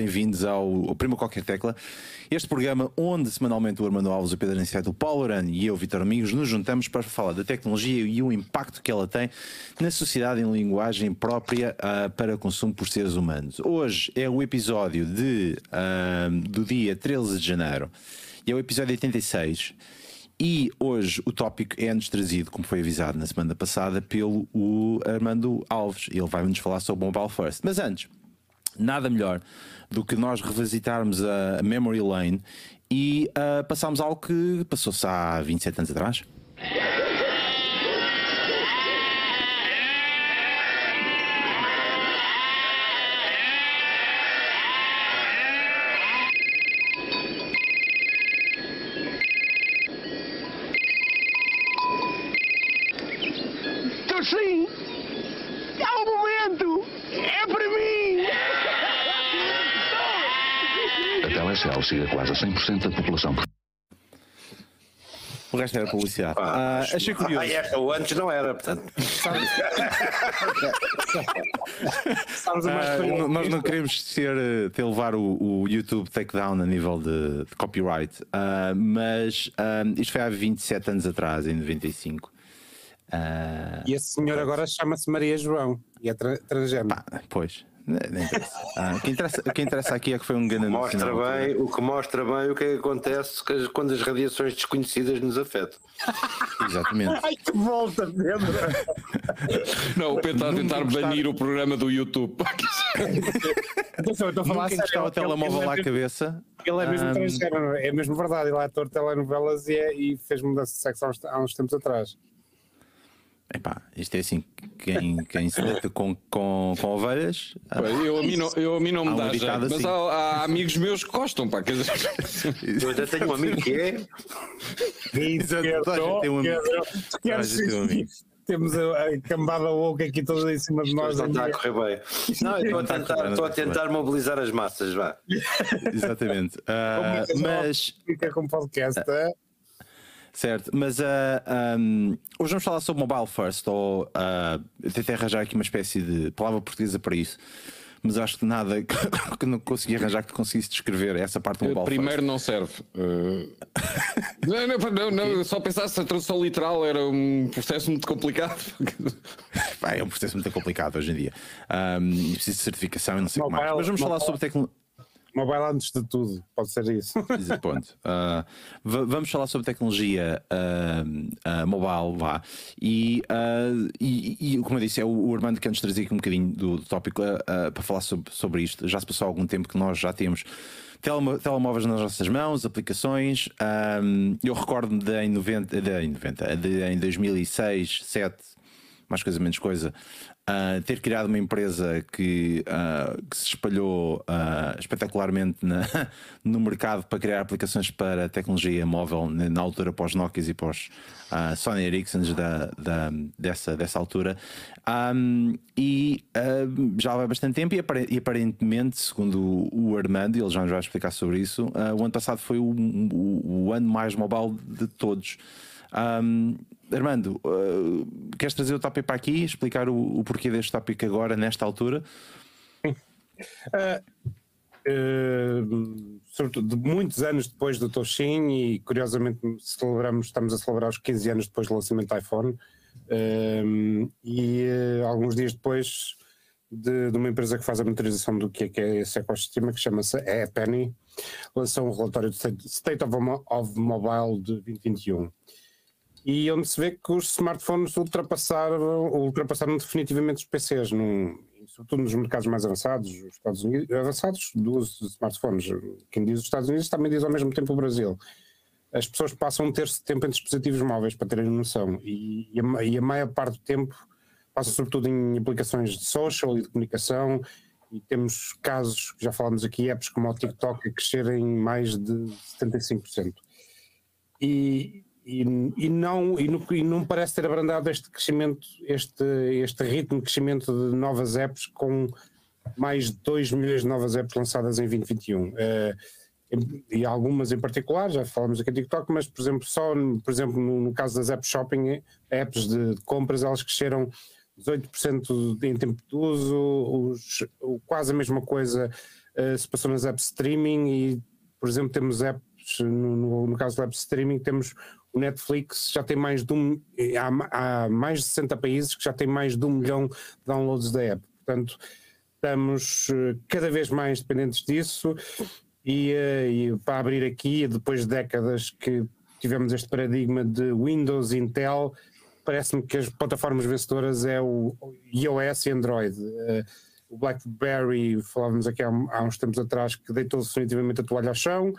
Bem-vindos ao, ao Prima Qualquer Tecla, este programa onde semanalmente o Armando Alves, o Pedro Aniceto, o Paulo Arano e eu, Vitor Amigos, nos juntamos para falar da tecnologia e o impacto que ela tem na sociedade em linguagem própria uh, para consumo por seres humanos. Hoje é o episódio de, uh, do dia 13 de janeiro e é o episódio 86. E hoje o tópico é-nos trazido, como foi avisado na semana passada, pelo Armando Alves. Ele vai-nos falar sobre o Mobile First. Mas antes, nada melhor do que nós revisitarmos a Memory Lane e uh, passarmos algo que passou-se há 27 anos atrás. Tô sim! É o momento! É para mim! A Telecel chega quase a 100% da população. O resto era publicidade. Ah, achei curioso. Ah, é, o antes não era, portanto. Ah, n- nós não queremos ser, eh, ter levar o, o YouTube takedown a nível de, de copyright, ah, mas ah, isto foi há 27 anos atrás, em 95. Ah, E esse senhor agora chama-se Maria João e é tra transgénero. pá, pois, nem nem interessa. Ah, o, que interessa, o que interessa aqui é que foi um grande Mostra bem, o que mostra bem o que é que acontece quando as radiações desconhecidas nos afetam. Exatamente. Ai, que volta, Pedro! Não, o Pedro está a Nunca tentar gostava- banir o programa do YouTube. Atenção, eu estou a falar Nunca sério, o ele- telemóvel é à mesmo- cabeça. Ele é mesmo Ah, transgénero, é mesmo verdade. Ele é ator de telenovelas e, é, e fez mudança de sexo há uns, há uns tempos atrás. Epá, isto é assim, quem, quem se deita com, com, com ovelhas. Eu a mim não, eu, a mim não me um dá mas assim. há, há amigos meus que gostam, pá. Quer dizer, Eu até tenho um amigo que é. Exato, tem um amigo. Temos a, a cambada woke aqui toda em cima de nós. Está a correr bem. Não, estou a tentar, estou a tentar mobilizar as massas, vá. Exatamente. Que mas Fica com podcast. é? Certo, mas ah, ahm, hoje vamos falar sobre mobile first, ou ah, eu tentei arranjar aqui uma espécie de palavra portuguesa para isso, mas acho que nada que não consegui arranjar que conseguisse descrever essa parte do mobile primeiro não serve. Uh, não, não, não, não, só pensar se a tradução literal era um processo muito complicado. first. É um processo muito complicado hoje em dia. E preciso de certificação e não sei o que mais. Mas vamos falar sobre tecnologia. Mobile antes de tudo, pode ser isso. Ponto. Va- vamos falar sobre tecnologia ah, ah, mobile, vá. E, e, e, como eu disse, é o, o Armando que nos trazia aqui um bocadinho do, do tópico para falar sobre, sobre isto. Já se passou algum tempo que nós já temos telemo- telemóveis nas nossas mãos, aplicações. Eu recordo-me de em 90, de, em 90, de em 2006, 2007, mais coisa menos coisa, ah, ter criado uma empresa que, ah, que se espalhou ah, espetacularmente na- no mercado para criar aplicações para tecnologia móvel na, altura pós Nokia e pós Sony Ericsson da, da- dessa, dessa altura. Ahm, e já vai bastante tempo, e, apare- aparentemente, segundo o Armando, ele já nos vai explicar sobre isso, o ano passado foi o, o- o ano mais mobile de todos. Ahm, Armando, uh, queres trazer o tópico para aqui, explicar o, o porquê deste tópico agora, nesta altura? Eh, sobretudo de muitos anos depois do Toshin e curiosamente celebramos, estamos a celebrar os 15 anos depois do lançamento do iPhone. Eh, e alguns dias depois de, de uma empresa que faz a monitorização do que é, que é esse ecossistema que chama-se a Penny lançou um relatório de State, of, of Mobile de 2021 e onde se vê que os smartphones ultrapassaram, ultrapassaram definitivamente os PCs, num, sobretudo nos mercados mais avançados, os Estados Unidos, avançados do uso de smartphones. Quem diz os Estados Unidos também diz ao mesmo tempo o Brasil. As pessoas passam um terço de tempo em dispositivos móveis, para terem noção, e, e, a, e a maior parte do tempo passa sobretudo em aplicações de social e de comunicação, e temos casos, já falámos aqui, apps como o TikTok a crescerem mais de 75%. E, e, e, não, e, não, e não parece ter abrandado este crescimento, este, este ritmo de crescimento de novas apps com mais de 2 milhões de novas apps lançadas em 2021. Eh, em- e algumas em particular, já falamos aqui do TikTok, mas por exemplo, só por exemplo, no, no caso das apps shopping, eh, apps de, de compras, elas cresceram 18% em tempo de uso, os, o, quase a mesma coisa uh, se passou nas apps streaming e, por exemplo, temos apps, no, no, no caso do app streaming, temos o Netflix já tem mais de um, há, há, mais de 60 países que já tem mais de um milhão de downloads da app. Portanto, estamos eh, cada vez mais dependentes disso e, eh, e para abrir aqui, depois de décadas que tivemos este paradigma de Windows, Intel, parece-me que as plataformas vencedoras é o iOS e Android. Eh, o BlackBerry, falávamos aqui há, há uns tempos atrás, que deitou definitivamente a toalha ao chão.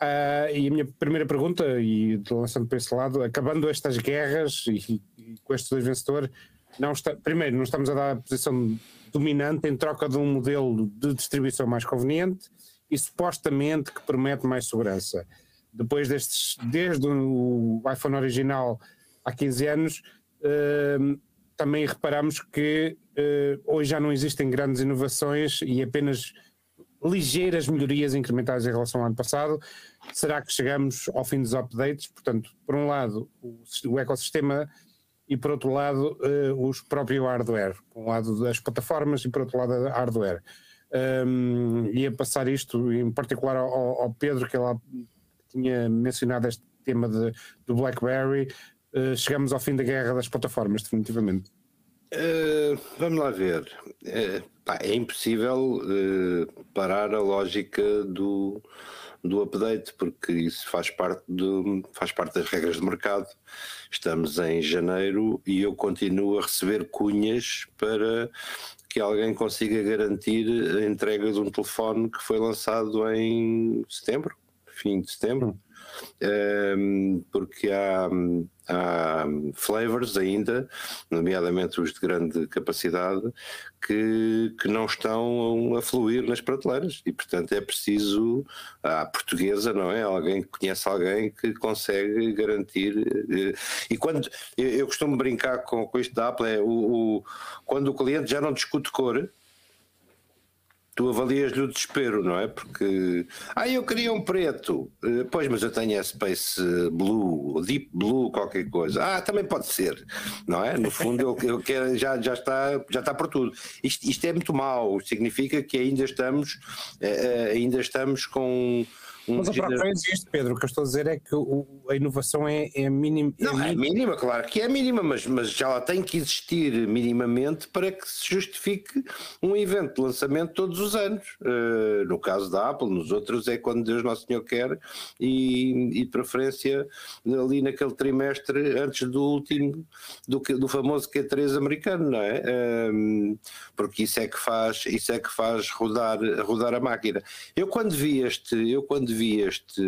Uh, e a minha primeira pergunta, e lançando para esse lado, acabando estas guerras e, e com estes dois vencedores, não está, primeiro, não estamos a dar a posição dominante em troca de um modelo de distribuição mais conveniente e supostamente que promete mais segurança. Depois destes, desde o iPhone original há 15 anos, uh, também reparamos que uh, hoje já não existem grandes inovações e apenas ligeiras melhorias incrementais em relação ao ano passado. Será que chegamos ao fim dos updates? Portanto, por um lado, o, o ecossistema e por outro lado, uh, os próprios hardware. Por um lado, as plataformas e por outro lado, a hardware. Um, ia passar isto em particular ao, ao Pedro, que ele tinha mencionado este tema de, do BlackBerry. Uh, chegamos ao fim da guerra das plataformas, definitivamente. Uh, vamos lá ver. Uh, é impossível uh, parar a lógica do, do update, porque isso faz parte, do, faz parte das regras de mercado. Estamos em janeiro e eu continuo a receber cunhas para que alguém consiga garantir a entrega de um telefone que foi lançado em setembro, fim de setembro um, porque há, há flavors ainda, nomeadamente os de grande capacidade, que, que não estão a fluir nas prateleiras e, portanto, é preciso, a portuguesa, não é? Alguém que conhece alguém que consegue garantir. Eh, e quando eu costumo brincar com, com isto da Apple, é o, o, quando o cliente já não discute cor tu avalias-lhe o desespero, não é? Porque, ah, eu queria um preto, uh, pois, mas eu tenho a Space Blue, Deep Blue, qualquer coisa. Ah, também pode ser, não é? No fundo, eu quero, já, já, está, já está por tudo. Isto, isto é muito mau, significa que ainda estamos, uh, ainda estamos com mas a própria existe, Pedro. O que eu estou a dizer é que o, a inovação é, é mínima. É não, é mínima, claro que é mínima, mas, mas já lá tem que existir minimamente para que se justifique um evento de lançamento todos os anos. Uh, no caso da Apple, nos outros é quando Deus Nosso Senhor quer e, e de preferência ali naquele trimestre antes do último, do, do famoso Q3 americano, não é? Uh, porque isso é que faz, isso é que faz rodar, rodar a máquina. Eu quando vi este, eu quando vi este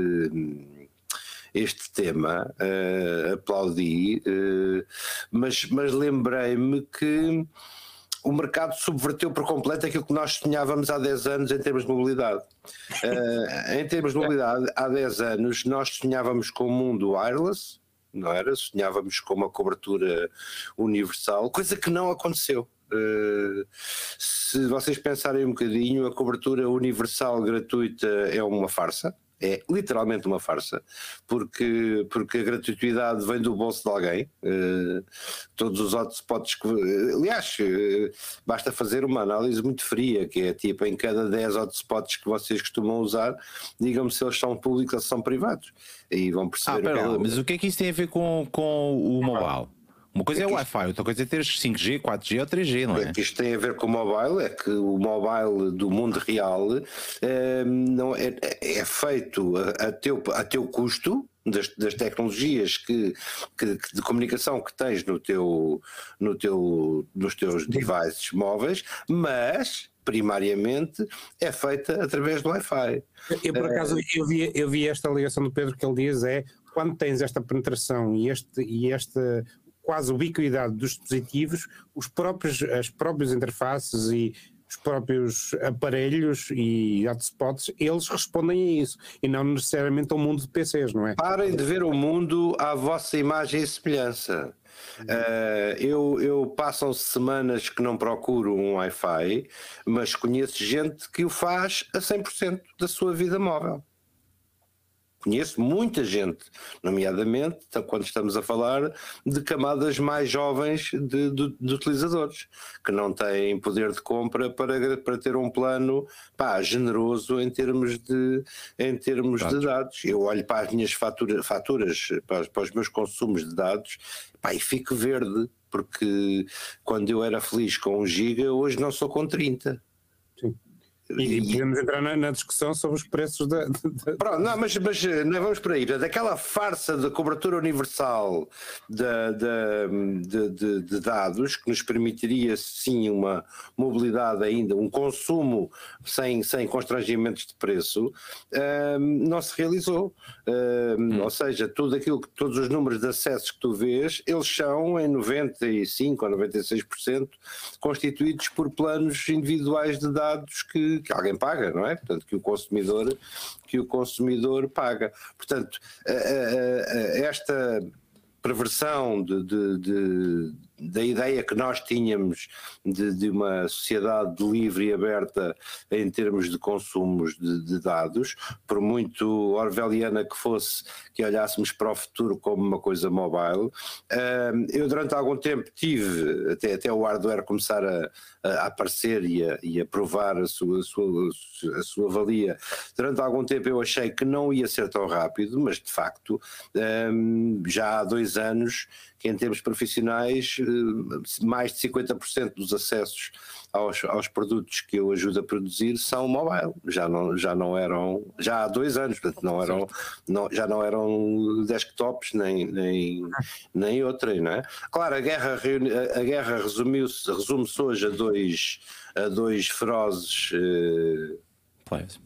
este tema, uh, aplaudi, uh, mas, mas lembrei-me que o mercado subverteu por completo aquilo que nós sonhávamos há 10 anos em termos de mobilidade. Uh, em termos de mobilidade, há 10 anos nós sonhávamos com o mundo wireless, não era? Sonhávamos com uma cobertura universal, coisa que não aconteceu. Uh, se vocês pensarem um bocadinho, a cobertura universal gratuita é uma farsa é literalmente uma farsa, porque, porque a gratuidade vem do bolso de alguém. Uh, todos os hotspots que. Aliás, uh, basta fazer uma análise muito fria, que é tipo em cada 10 hotspots que vocês costumam usar, digam-me se eles são públicos ou se são privados. E vão perceber. Ah, pera, mas o que é que isso tem a ver com, com o mobile? Uma coisa é, é o Wi-Fi, outra coisa é ter 5G, 4G ou 3G, não é? é que isto tem a ver com o mobile, é que o mobile do mundo real é, não é, é feito a, a, teu, a teu custo, das, das, tecnologias que, que, que, de comunicação que tens no teu, no teu, nos teus devices móveis, mas primariamente é feita através do Wi-Fi. Eu, por acaso, eu vi, eu vi esta ligação do Pedro que ele diz é quando tens esta penetração e este, e este quase ubiquidade dos dispositivos, os próprios, as próprias interfaces e os próprios aparelhos e hotspots, eles respondem a isso e não necessariamente ao mundo de PCs, não é? Parem de ver o mundo à vossa imagem e semelhança. Uh, eu, eu passam semanas que não procuro um Wi-Fi, mas conheço gente que o faz a 100% da sua vida móvel. Conheço muita gente, nomeadamente quando estamos a falar de camadas mais jovens de, de, de utilizadores, que não têm poder de compra para, para ter um plano pá, generoso em termos de, em termos de dados. Eu olho para as minhas fatura, faturas, para, para os meus consumos de dados, pá, e fico verde, porque quando eu era feliz com 1 giga, hoje não sou com 30. E, e podemos entrar na, na, discussão sobre os preços da. da... Pronto, não, mas, mas não vamos por aí. Daquela farsa da cobertura universal de, de, de, de, dados que nos permitiria sim uma mobilidade ainda, um consumo sem, sem constrangimentos de preço, um, não se realizou. Um, hum. Ou seja, tudo aquilo que todos os números de acessos que tu vês, eles são em 95 ou 96% constituídos por planos individuais de dados que que alguém paga, não é? Portanto, que o consumidor, que o consumidor paga. Portanto, esta perversão de, de, de da ideia que nós tínhamos de, de, uma sociedade livre e aberta em termos de consumos de, de, dados, por muito orwelliana que fosse, que olhássemos para o futuro como uma coisa mobile. Eu durante algum tempo tive, até, até o hardware começar a, a aparecer e a, e a provar a sua, a, sua, a sua valia, durante algum tempo eu achei que não ia ser tão rápido, mas de facto já há dois anos que em termos profissionais eh, mais de 50% dos acessos aos, aos produtos que eu ajudo a produzir são mobile, já não, já não eram, já há dois anos, portanto não eram, não, já não eram desktops nem, nem, nem outra, não é? Claro, a guerra, a guerra resumiu-se, resume-se hoje a dois, a dois ferozes players,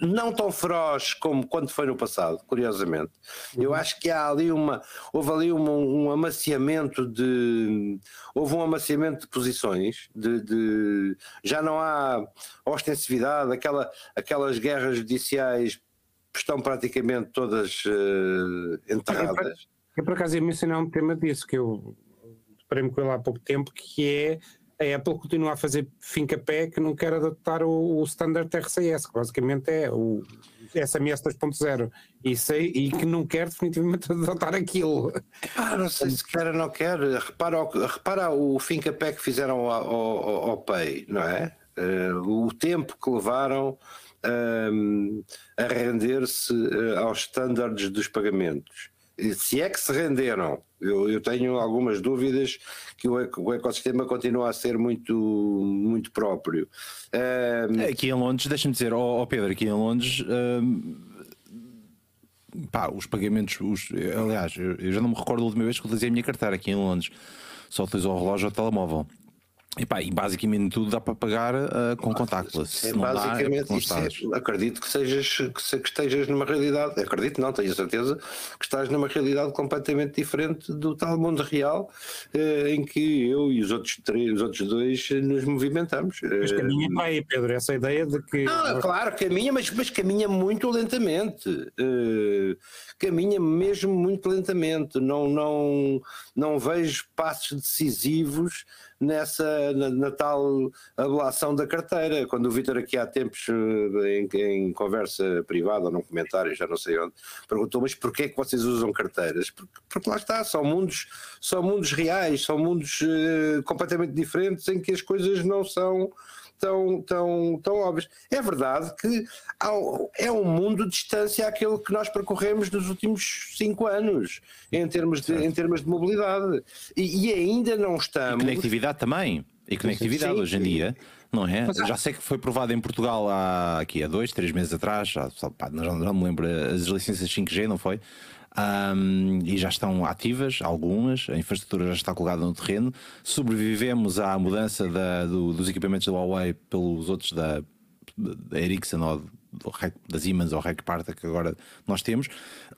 não tão feroz como quando foi no passado, curiosamente. Uhum. Eu acho que há ali uma, houve ali um, um amaciamento de, houve um amaciamento de posições, de, de já não há ostensividade, aquela, aquelas guerras judiciais estão praticamente todas uh, enterradas. Eu por acaso ia mencionar um tema disso que eu deparei-me com ele há pouco tempo, que é a Apple continua a fazer finca-pé que não quer adotar o, o standard RCS, que basicamente é o SMS 2.0 e, e que não quer definitivamente adotar aquilo. Ah, não sei se quer ou não quer. Repara, repara o finca-pé que fizeram ao, ao, ao Pay, não é? Uh, o tempo que levaram um, a render-se uh, aos standards dos pagamentos se é que se renderam, eu, eu tenho algumas dúvidas que o, ecossistema continua a ser muito, muito próprio. Um... Aqui em Londres, deixa-me dizer, ó oh, Pedro, aqui em Londres. Um... Pá, os pagamentos, os, aliás, eu, eu, já não me recordo a última vez que utilizei a minha carteira aqui em Londres, só utilizei o relógio ou o telemóvel. E, pá, e basicamente tudo dá para pagar uh, com contactless. É, basicamente, dá, é, acredito que, sejas, que, que, estejas numa realidade, acredito não, tenho certeza que estás numa realidade completamente diferente do tal mundo real uh, em que eu e os outros, três, os outros dois nos movimentamos. Mas caminha para aí, Pedro, essa ideia de que. Não, claro, caminha, mas, mas caminha muito lentamente. Uh, caminha mesmo muito lentamente. Não, não, não vejo passos decisivos nessa na, na, tal ablação da carteira. Quando o Vitor aqui há tempos eh, em, em, conversa privada ou num comentário, já não sei onde, perguntou mas porquê é que vocês usam carteiras? Porque, porque lá está, são mundos, são mundos reais, são mundos uh, completamente diferentes em que as coisas não são tão, tão, tão óbvias. É verdade que é um mundo de distância àquele que nós percorremos nos últimos cinco anos, em termos de, em termos de mobilidade. E, e ainda não estamos. E conectividade também. E conectividade sim, hoje em dia, não é? Mas, já sei que foi provado em Portugal há, aqui, há dois, três meses atrás, já, pá, não, não me lembro, as licenças 5G, não foi? Um, e já estão ativas, algumas, a infraestrutura já está colocada no terreno. Sobrevivemos à mudança da, do, dos equipamentos da Huawei pelos outros da, da Ericsson ou da Siemens ou Parta que agora nós temos.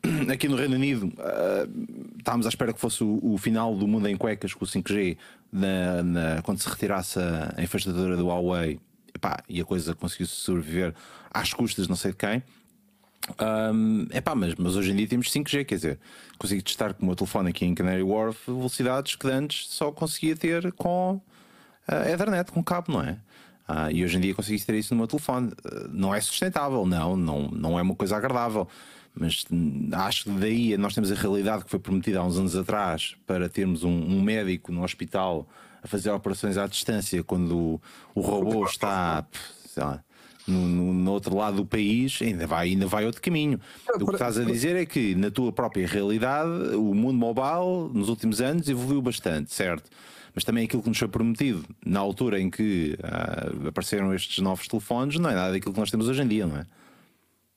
Aqui no Reino Unido uh, estávamos à espera que fosse o, o, final do mundo em cuecas com o 5G na, na, quando se retirasse a, a infraestrutura do Huawei epá, e a coisa conseguiu sobreviver às custas não sei de quem. Um, epá, mas, mas hoje em dia temos 5G, quer dizer, consigo testar com o meu telefone aqui em Canary Wharf velocidades que antes só conseguia ter com uh, Ethernet, com cabo, não é? Ah, e hoje em dia conseguiste ter isso no meu telefone. Ah, não é sustentável, não, não, não é uma coisa agradável. Mas hum, acho que daí nós temos a realidade que foi prometida há uns anos atrás para termos um, um médico no hospital a fazer operações à distância quando o, o robô está sei lá, no, no, no outro lado do país, ainda vai, ainda vai outro caminho. O que estás a dizer é que na tua própria realidade o mundo mobile nos últimos anos evoluiu bastante, certo? Mas também aquilo que nos foi prometido na altura em que ah, apareceram estes novos telefones não é nada daquilo que nós temos hoje em dia, não é?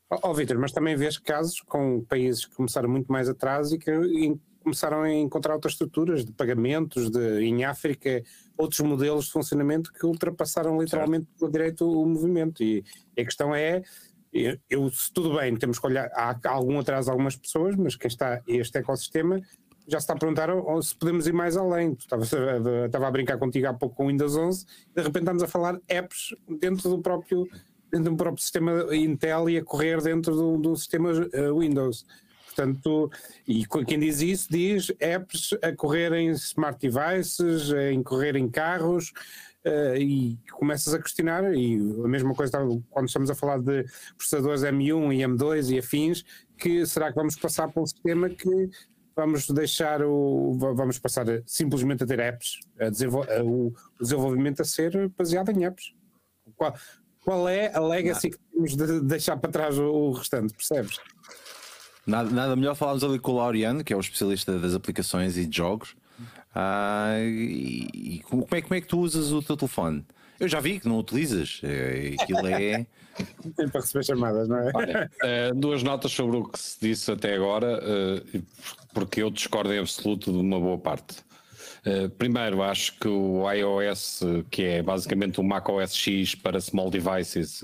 Ó oh, Vitor, mas também vês casos com países que começaram muito mais atrás e que começaram a encontrar outras estruturas de pagamentos, de, em África, outros modelos de funcionamento que ultrapassaram literalmente pela direito o movimento. E a questão é, eu, eu- tudo bem, temos que olhar, há algum atraso algumas pessoas, mas quem está este ecossistema já se está a perguntar ou- ou se podemos ir mais além. Estava a brincar contigo há pouco com o Windows 11, de repente estamos a falar apps dentro do próprio dentro do próprio sistema Intel e a correr dentro do, do sistema eh, Windows. Portanto, e quem diz isso diz apps a correr em smart devices, em correr em carros, eh, e começas a questionar, e a mesma coisa quando estamos a falar de processadores M1 e M2 e afins, que será que vamos passar para um sistema que vamos deixar o. va- vamos passar a- simplesmente a ter apps, a desenvol- a- o desenvolvimento a ser baseado em apps. Qual, qual é a legacy que temos de deixar para trás o, o restante, percebes? Nada, nada melhor falarmos ali com o Laureano, que é o especialista das aplicações e de jogos. Ah, e, e como, é, como é que tu usas o teu telefone? Eu já vi que não utilizas. É, Aquilo é. Tem para receber chamadas, não é? Olha, eh, duas notas sobre o que se disse até agora, eh, porque eu discordo em absoluto de uma boa parte. Eh, primeiro, acho que o iOS, que é basicamente o macOS X para small devices,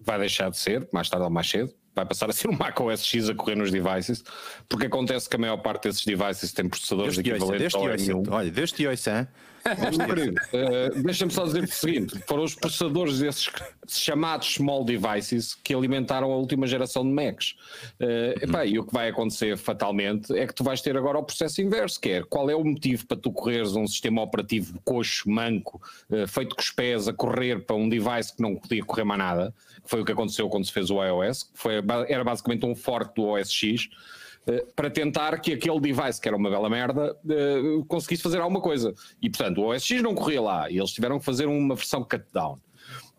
vai deixar de ser, mais tarde ou mais cedo. Vai passar a ser um macOS X a correr nos devices, porque acontece que a maior parte desses devices tem processadores Desde que equivalentes ao hoje, M1. olha, desde hoje, eh, Deixa-me só dizer o seguinte: foram os processadores desses chamados small devices que alimentaram a última geração de Macs. Eh, epá, e o que vai acontecer fatalmente é que tu vais ter agora o processo inverso, que é qual é o motivo para tu correres um sistema operativo coxo, manco, eh, feito com os pés a correr para um device que não podia correr mais nada, que foi o que aconteceu quando se fez o iOS, que foi, era basicamente um fork do OS X. eh, para tentar que aquele device, que era uma bela merda, eh, conseguisse fazer alguma coisa. E portanto, o OS X não corria lá e eles tiveram que fazer uma versão cut down.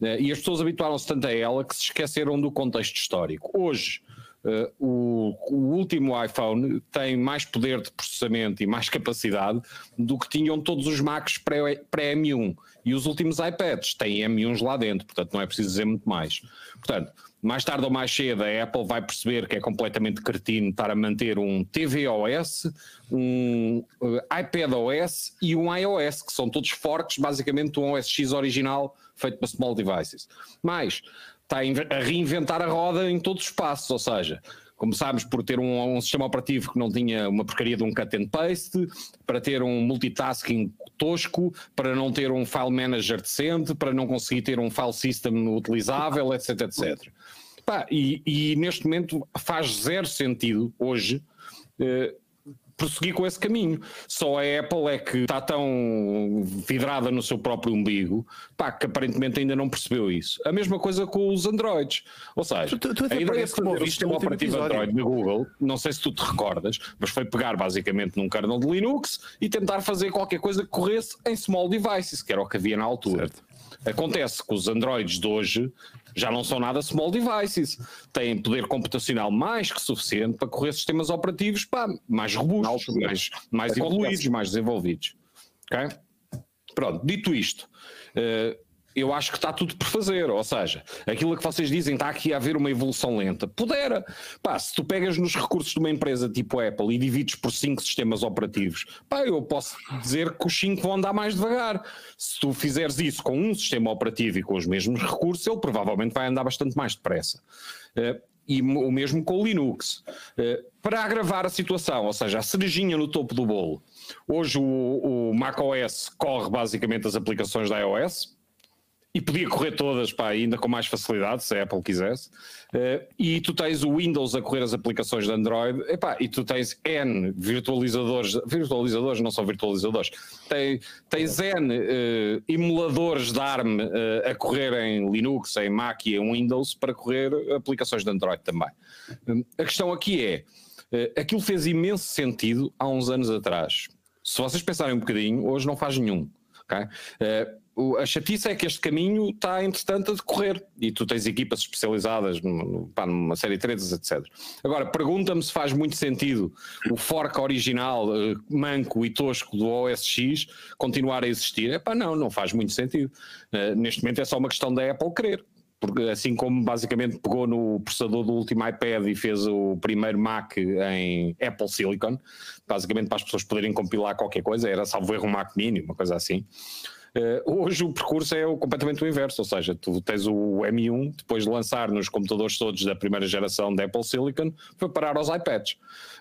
Eh, E as pessoas habituaram-se tanto a ela que se esqueceram do contexto histórico. Hoje, eh, o, o último iPhone tem mais poder de processamento e mais capacidade do que tinham todos os Macs pré- pré-M1. e os últimos iPads têm M1s lá dentro, portanto não é preciso dizer muito mais. Portanto, mais tarde ou mais cedo a Apple vai perceber que é completamente cretino estar a manter um tvOS, um uh, iPadOS e um iOS, que são todos forks basicamente do OS X original feito para small devices. Mas está a inve- a reinventar a roda em todos os passos, ou seja, começámos por ter um, um sistema operativo que não tinha uma porcaria de um cut and paste, para ter um multitasking tosco, para não ter um file manager decente, para não conseguir ter um file system utilizável, etc, etc. Pá, e, e neste momento faz zero sentido hoje eh, prosseguir com esse caminho. Só a Apple é que está tão vidrada no seu próprio umbigo pá, que aparentemente ainda não percebeu isso. A mesma coisa com os Androids. Ou seja, Tu- tu até a ideia de fazer episódio. Android da Google, não sei se tu te recordas, mas foi pegar basicamente num kernel de Linux e tentar fazer qualquer coisa que corresse em small devices, que era o que havia na altura. Acontece que os Androids de hoje já não são nada small devices, têm poder computacional mais que suficiente para correr sistemas operativos pá, mais robustos, mais, mais evoluídos, mais desenvolvidos. Ok? Pronto, dito isto, eh, eu acho que está tudo por fazer. Ou seja, aquilo que vocês dizem está aqui a haver uma evolução lenta. Pudera. Pá, se tu pegas nos recursos de uma empresa tipo Apple e divides por cinco sistemas operativos, pá, eu posso dizer que os cinco vão andar mais devagar. Se tu fizeres isso com um sistema operativo e com os mesmos recursos, ele provavelmente vai andar bastante mais depressa. Eh, e o mesmo com o Linux. Eh, Para agravar a situação, ou seja, a cerejinha no topo do bolo, hoje o, o macOS corre basicamente as aplicações da iOS e podia correr todas, pá, ainda com mais facilidade, se a Apple quisesse. Uh, e tu tens o Windows a correr as aplicações de Android, epá, e tu tens N virtualizadores, virtualizadores não são virtualizadores, tens, tens N uh, emuladores de ARM uh, a correr em Linux, em Mac e em Windows para correr aplicações de Android também. a questão aqui é, aquilo fez imenso sentido há uns anos atrás. Se vocês pensarem um bocadinho, hoje não faz nenhum. Okay? A chatice é que este caminho está, entretanto, a decorrer e tu tens equipas especializadas pá, numa série de trades, etc. Agora, pergunta-me se faz muito sentido o fork original, uh, manco e tosco do OS X continuar a existir. É pá, não, não faz muito sentido. Uh, neste momento é só uma questão da Apple querer. Porque assim como basicamente pegou no processador do último iPad e fez o primeiro Mac em Apple Silicon, basicamente para as pessoas poderem compilar qualquer coisa, era salvo erro um Mac Mini, uma coisa assim. Uh, hoje o percurso é o, completamente o inverso, ou seja, tu tens o M1, depois de lançar nos computadores todos da primeira geração da Apple Silicon, foi parar aos iPads.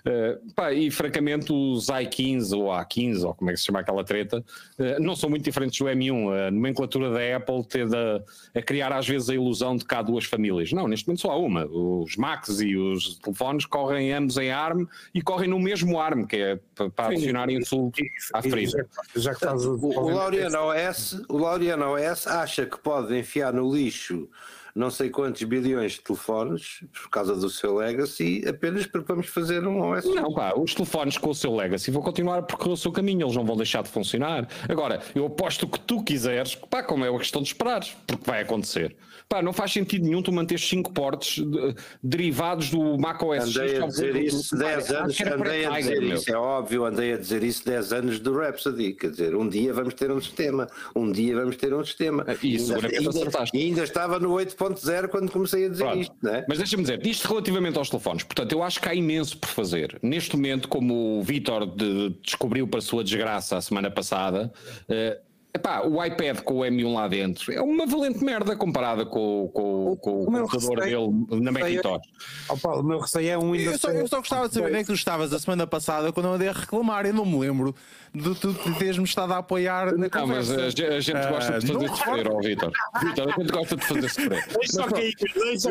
Uh, pá, e francamente os i15 ou A15, ou como é que se chama aquela treta, uh, não são muito diferentes do M1. A nomenclatura da Apple tende a, a, criar às vezes a ilusão de que há duas famílias. Não, neste momento só há uma. Os Macs e os telefones correm ambos em ARM e correm no mesmo ARM, que é para adicionar insulto à frisa. Já, que estás o, o Laureano OS, o Laureano OS acha que pode enfiar no lixo não sei quantos bilhões de telefones por causa do seu legacy, apenas para vamos fazer um OS. Não, pá, os telefones com o seu legacy vão continuar a percorrer o seu caminho, eles não vão deixar de funcionar. Agora, eu aposto que tu quiseres, pá, como é uma questão de esperar, porque vai acontecer. Pá, não faz sentido nenhum tu manteres 5 portes de, derivados do macOS Andei a dizer isso 10 anos, andei a dizer isso, é óbvio, andei a dizer isso 10 anos do Rhapsody, quer dizer, um dia vamos ter um sistema, um dia vamos ter um sistema. Isso, ainda, ainda, ainda estava no 8.0 quando comecei a dizer Pronto. isto, é? Mas deixa-me dizer, isto relativamente aos telefones, portanto, eu acho que há imenso por fazer. Neste momento, como o Vitor de, descobriu para a sua desgraça a semana passada, uh, Epá, o iPad com o M1 lá dentro é uma valente merda comparada com, com, com o, o computador receio, dele na Macintosh. Opa, o meu receio é um Windows. Eu só, eu só gostava de saber onde é que tu estavas a semana passada quando eu andei a reclamar. Eu não me lembro de tu teres-me estado a apoiar na Não, mas a, a gente gosta de fazer uh, sofrer, ó Vitor. Vitor, a gente gosta de fazer sofrer.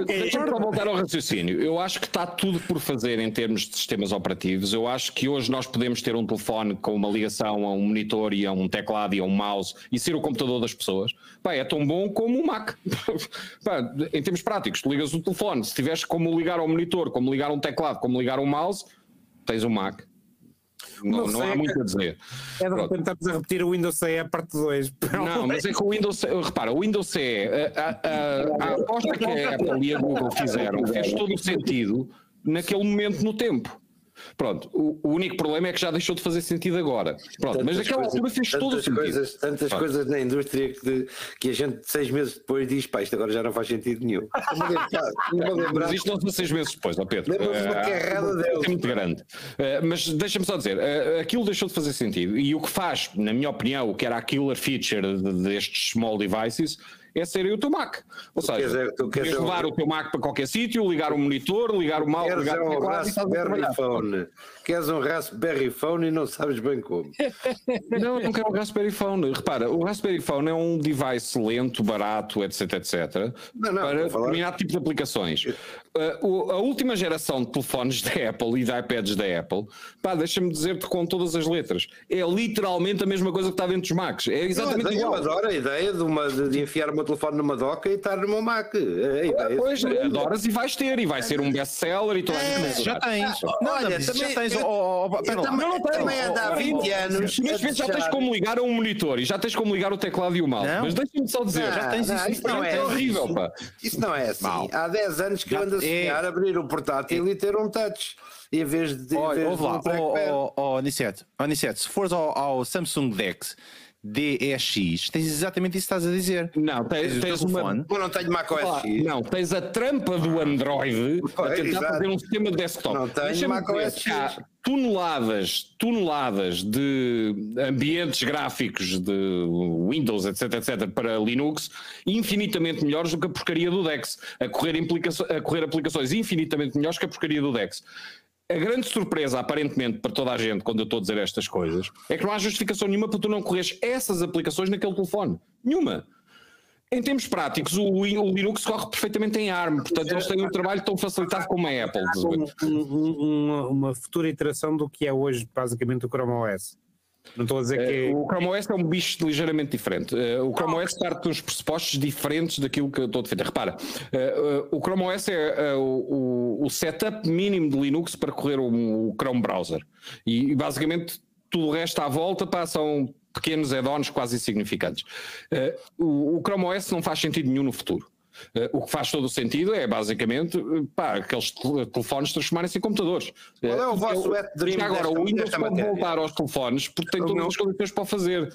Deixa-me só voltar ao raciocínio. Eu acho que está tudo por fazer em termos de sistemas operativos. Eu acho que hoje nós podemos ter um telefone com uma ligação a um monitor e a um teclado e a um mouse e ser o computador das pessoas. Pá, é tão bom como o Mac. Pá, em termos práticos, tu ligas o telefone, se tiveres como ligar ao monitor, como ligar um teclado, como ligar um mouse, tens o Mac. Não, não, há muito a dizer. É de repente estamos a repetir o Windows CE a parte 2. Não, mas é que o Windows CE, repara, o Windows CE, a, a, a aposta que a Apple e a Google fizeram fez todo o sentido naquele momento no tempo. Pronto, o, o, único problema é que já deixou de fazer sentido agora. Pronto, tantas mas naquela altura fez todo o sentido. Coisas, tantas Pronto. coisas na indústria que, que, a gente seis meses depois diz, pá, isto agora já não faz sentido nenhum. mas isto não foi seis meses depois, ó Pedro. Lembra-me uma ah, carrada deles. É muito grande. Uh, mas deixa-me só dizer, uh, aquilo deixou de fazer sentido. E o que faz, na minha opinião, o que era a killer feature destes small devices é ser o teu Mac. Ou tu seja, queres, tu queres levar um... o teu Mac para qualquer sítio, ligar o monitor, ligar o mouse, ligar um o Phone. Queres um Raspberry Phone e não sabes bem como. não, não quero um Raspberry Phone. Repara, o Raspberry Phone é um device lento, barato, etc, etc, não, não, para determinado tipo de aplicações. Uh, a última geração de telefones da Apple e de iPads da Apple, pá, deixa-me dizer-te com todas as letras, é literalmente a mesma coisa que está dentro dos Macs. É exatamente eu igual. Eu adoro a ideia de, uma, de enfiar uma meu telefone numa doca e estar no meu Mac. É, é, pois, adoras e vais ter, e vai ser um best-seller e toda a gente. Já tens. Não, Olha, também, já tens. Eu, oh, oh, eu também, não, também ando há 20 anos. Mas vezes já tens como ligar a um monitor e já tens como ligar o teclado e o mouse. Mas deixa-me só dizer, já tens isso. Isso não é horrível, pá. Isso não é assim. Há 10 anos que eu ando a sonhar abrir o portátil e ter um touch em vez de. Olha, ouve lá, Aniceto, se fores ao Samsung Dex DEX, tens exatamente isso que estás a dizer. Não, tens, tens uma. Eu não tenho macOS X. Não, tens a trampa do Android a tentar exato. fazer um sistema de desktop. Não tenho macOS X. Toneladas, toneladas de ambientes gráficos de Windows, etc, etc, para Linux, infinitamente melhores do que a porcaria do Dex, a correr, a correr aplicações infinitamente melhores que a porcaria do Dex a grande surpresa, aparentemente, para toda a gente, quando eu estou a dizer estas coisas, é que não há justificação nenhuma para tu não correres essas aplicações naquele telefone. Nenhuma. Em termos práticos, o, o Linux corre perfeitamente em ARM, portanto eles têm um trabalho tão facilitado como a Apple. Um, um, uma, uma futura iteração do que é hoje basicamente o Chrome OS. Não estou a dizer que. Uh, o Chrome OS é um bicho ligeiramente diferente. Uh, o Chrome OS parte dos pressupostos diferentes daquilo que eu estou a defender. Repara, uh, o Chrome OS é o, setup mínimo de Linux para correr o, Chrome browser. E basicamente tudo o resto à volta passam pequenos add-ons quase insignificantes. o Chrome OS não faz sentido nenhum no futuro. Uh, o que faz todo o sentido é basicamente uh, pá, aqueles telefones transformarem-se em computadores. Qual é o vosso eu, wet dream? Agora, o Windows pode voltar aos telefones porque tem todas as condições para fazer.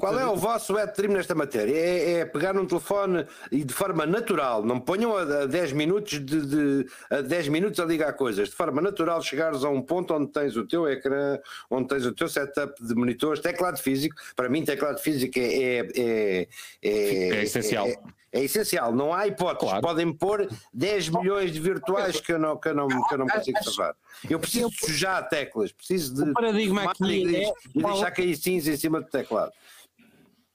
Qual é o vosso wet dream nesta matéria? É, é, pegar num telefone e de forma natural, não ponham a 10 minutos de, de, a 10 minutos a ligar coisas, de forma natural chegares a um ponto onde tens o teu ecrã, onde tens o teu setup de monitores, teclado físico. Para mim, teclado físico é, é, é, é, é essencial. É, é essencial, não há hipótese. Claro. Podem pôr 10 milhões de virtuais que eu não, que eu não, que eu não consigo salvar. Eu preciso de sujar teclas, preciso de. O paradigma aqui é... e deixar cair cinza em cima do teclado.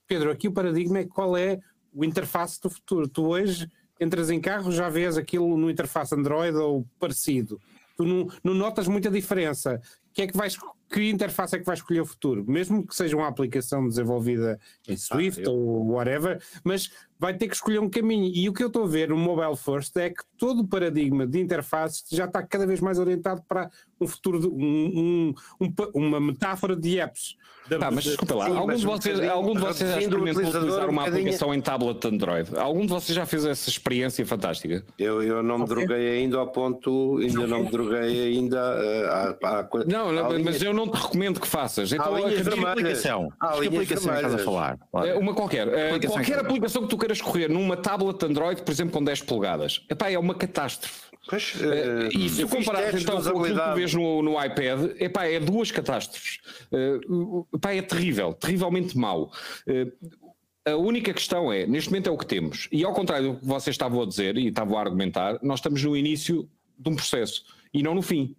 Pedro, aqui o paradigma é qual é o interface do futuro. Tu hoje entras em carro, já vês aquilo no interface Android ou parecido. Tu não, não notas muita diferença. Que é que vais, que interface é que vais escolher o futuro? Mesmo que seja uma aplicação desenvolvida em Swift ah, eu... ou whatever, mas vai ter que escolher um caminho. E o que eu estou a ver no Mobile First é que todo o paradigma de interfaces já está cada vez mais orientado para um futuro, de, um, um, uma metáfora de apps. Tá, mas desculpa lá, algum de vocês, algum de vocês já experimentou utilizar uma aplicação em tablet Android? Algum de vocês já fez essa experiência fantástica? Eu, eu não me okay. droguei ainda ao ponto, ainda não me droguei ainda uh, à, à, Não, não mas eu não te recomendo que faças. Então, há linhas que aplicação? Há que aplicação estás a falar? Uma qualquer. Aplicação qualquer aplicação que tu queiras correr numa tablet Android, por exemplo, com 10 polegadas. Epá, é uma catástrofe. Pois, uh, e se comparares então com aquilo que tu vês no, no iPad, epá, é duas catástrofes. Uh, epá, é terrível, terrivelmente mau. Uh, a única questão é, neste momento é o que temos. E ao contrário do que vocês estavam a dizer e estavam a argumentar, nós estamos no início de um processo e não no fim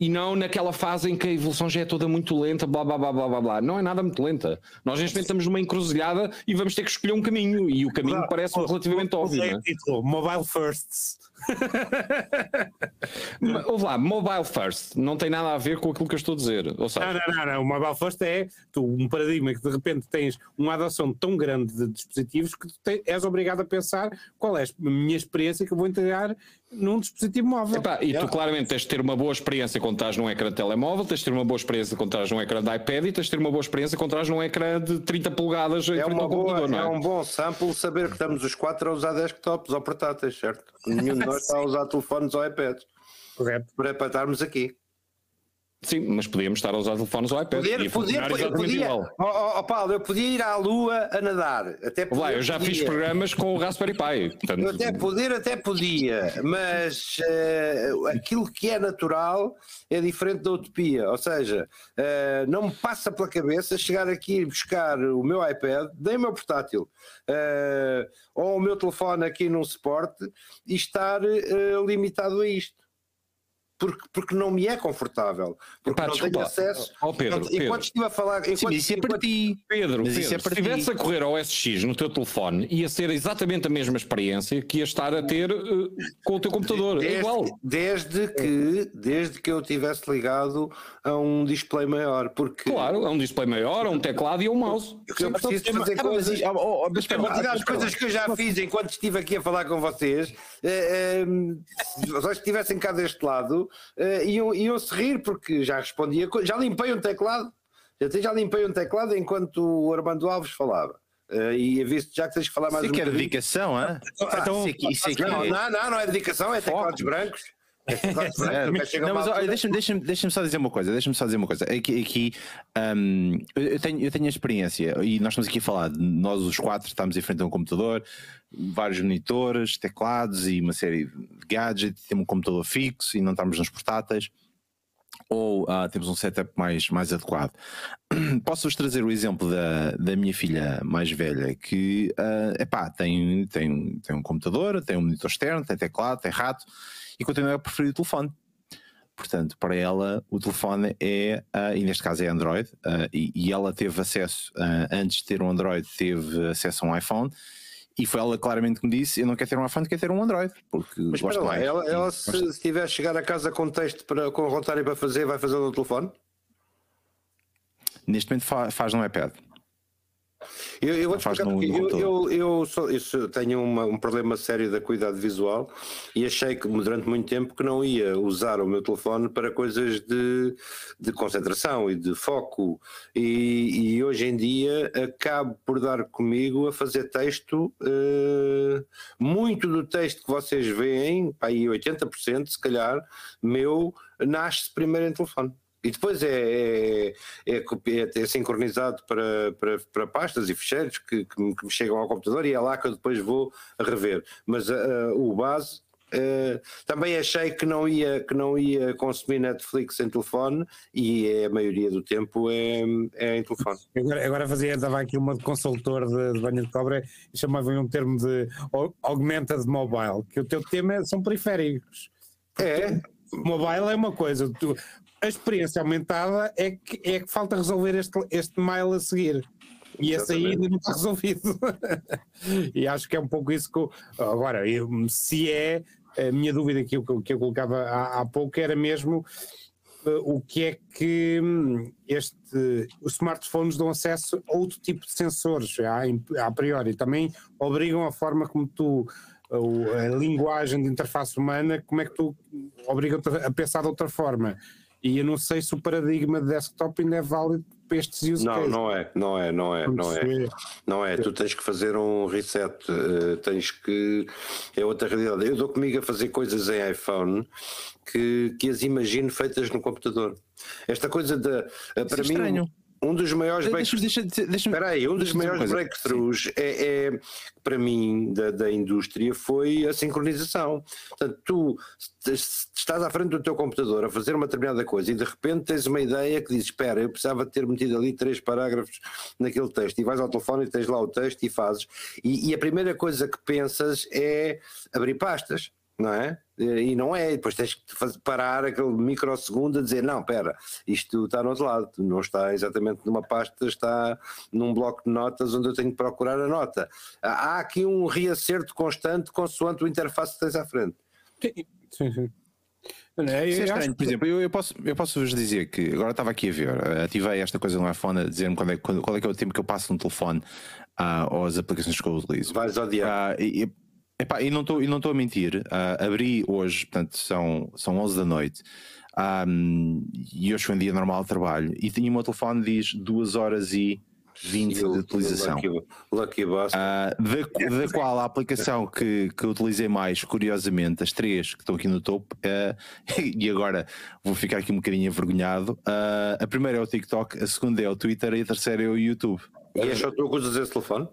e não naquela fase em que a evolução já é toda muito lenta, blá blá blá blá blá blá. Não é nada muito lenta. Nós neste momento estamos numa encruzilhada e vamos ter que escolher um caminho, e o caminho parece relativamente óbvio. É? Mobile Firsts. Ouve lá, mobile first não tem nada a ver com aquilo que eu estou a dizer. Ou seja, não, não, não, não. O mobile first é tu, um paradigma que de repente tens uma adoção tão grande de dispositivos que tu és obrigado a pensar qual é a minha experiência que eu vou entregar num dispositivo móvel. Epá, e tu claramente tens de ter uma boa experiência quando estás num ecrã de telemóvel, tens de ter uma boa experiência quando estás num ecrã de iPad e tens de ter uma boa experiência quando estás num ecrã de 30 polegadas é uma boa, é? é? um bom sample saber que estamos os quatro a usar desktops ou portáteis, certo? Nenhum de nós está a usar telefones ou iPads. Correto. Para, para estarmos aqui. Sim, mas podíamos estar a usar telefones ou iPads. Poder, poder, eu podia, oh, oh, Paulo, eu podia ir à Lua a nadar. Até poder, eu já podia. fiz programas com o Raspberry Pi. Portanto... até poder, até podia, mas uh, aquilo que é natural é diferente da utopia. Ou seja, uh, não me passa pela cabeça chegar aqui e buscar o meu iPad, nem o meu portátil, uh, ou o meu telefone aqui num suporte e estar limitado a isto porque, porque não me é confortável, porque Epá, não desculpa. tenho acesso. Oh, Pedro, enquanto, Pedro. enquanto estive a falar. Enquanto, Sim, isso é para ti. Pedro, Mas Pedro, é para se estivesse a correr ao SX no teu telefone, ia ser exatamente a mesma experiência que ia estar a ter uh, com o teu computador. É desde, é igual. Desde que, desde que eu tivesse ligado a um display maior. Porque... Claro, a um display maior, a um teclado e a um mouse. Eu preciso de fazer coisas. A quantidade das coisas que eu já fiz enquanto estive aqui a falar com vocês, eh, eh, se vocês estivessem cá deste lado uh, iam, iam se rir porque já respondia, já limpei um teclado, já, já limpei um teclado enquanto o Armando Alves falava. Uh, e visto já que tens que falar mais Isso um que é dedicação, é? então, isso aqui, isso aqui não, é... não, não, não é dedicação, é teclados brancos. É, não, mas deixa-me deixa deixa só dizer uma coisa. Deixa-me só dizer uma coisa. Aqui, aqui um, eu, tenho, eu tenho a experiência e nós estamos aqui a falar. Nós, os quatro, estamos em frente a um computador, vários monitores, teclados e uma série de gadgets. Temos um computador fixo e não estamos nos portáteis. Ou uh, temos um setup mais, mais adequado. Posso-vos trazer o exemplo da, da minha filha mais velha, que uh, epá, tem, tem, tem um computador, tem um monitor externo, tem teclado, tem rato e continua a preferir o telefone. Portanto, para ela, o telefone é, uh, e neste caso é Android, uh, e, e, ela teve acesso, uh, antes de ter um Android, teve acesso a um iPhone. E foi ela claramente que me disse: Eu não quero ter um iPhone, quero ter um Android. Porque Mas gosto lá, ela, ela se, se tiver a chegar a casa com texto para, com vontade para fazer, vai fazer no telefone? Neste momento fa faz no iPad. Eu, eu, porque eu, eu, sou, eu tenho uma, um problema sério da cuidado visual e achei que durante muito tempo que não ia usar o meu telefone para coisas de, de concentração e de foco. E, e hoje em dia acabo por dar comigo a fazer texto uh, muito do texto que vocês veem, aí 80% se calhar meu nasce primeiro em telefone. E depois é, é, é, é, sincronizado para, para, para pastas e ficheiros que, que, me, que, me chegam ao computador e é lá que eu depois vou rever. Mas uh, o base Uh, também achei que não, ia, que não ia consumir Netflix em telefone e é, a maioria do tempo é, é em telefone. Agora, agora fazia, dava aqui uma de consultor de, de banho de cobra e chamava um termo de augmented mobile, que o teu tema são periféricos. É. Mobile é uma coisa, tu, a experiência aumentada é que, é que falta resolver este, este mail a seguir. E esse aí ainda não está resolvido. e acho que é um pouco isso que. Eu, agora, eu, se é. A minha dúvida que eu, que eu colocava há, há pouco era mesmo uh, o que é que hum, este, os smartphones dão acesso a outro tipo de sensores, a, a priori. Também obrigam a forma como tu a, a linguagem de interface humana, como é que tu obrigam-te a pensar de outra forma. E eu não sei se o paradigma de desktop ainda é válido para estes use Não, cases. não é, não é, não é, não é. Não é, tu tens que fazer um reset, uh, tens que. É outra realidade. Eu dou comigo a fazer coisas em iPhone que, que as imagino feitas no computador. Esta coisa da. Uh, para é mim. Estranho. Um dos maiores deixa, deixa, deixa, Espera aí, um dos maiores breakthroughs é, é, para mim da, da indústria foi a sincronização. Portanto, tu estás à frente do teu computador a fazer uma determinada coisa e de repente tens uma ideia que diz: Espera, eu precisava ter metido ali três parágrafos naquele texto, e vais ao telefone e tens lá o texto e fazes. E, e a primeira coisa que pensas é abrir pastas não é? E não é, depois tens que fazer, parar aquele microsegundo a dizer, não, espera, isto está no outro lado, não está exatamente numa pasta, está num bloco de notas onde eu tenho que procurar a nota. Há aqui um reacerto constante consoante o interface que tens à frente. Sim, sim. É, Isso é estranho, por exemplo, eu, eu, posso, eu posso vos dizer que agora estava aqui a ver, ativei esta coisa no iPhone a dizer-me qual é, qual é que é o tempo que eu passo no telefone uh, ou as aplicações que eu utilizo. Vais odiar. Uh, e, Epá, e não estou a mentir, uh, abri hoje, portanto são, são 11 da noite, um, e hoje foi um dia normal de trabalho, e tinha o meu telefone diz 2 horas e 20 de utilização. Lucky, lucky uh, da, da qual a aplicação que, que utilizei mais, curiosamente, as três que estão aqui no topo, uh, e agora vou ficar aqui um bocadinho envergonhado. Uh, a primeira é o TikTok, a segunda é o Twitter e a terceira é o YouTube. E é só tu que usas esse telefone?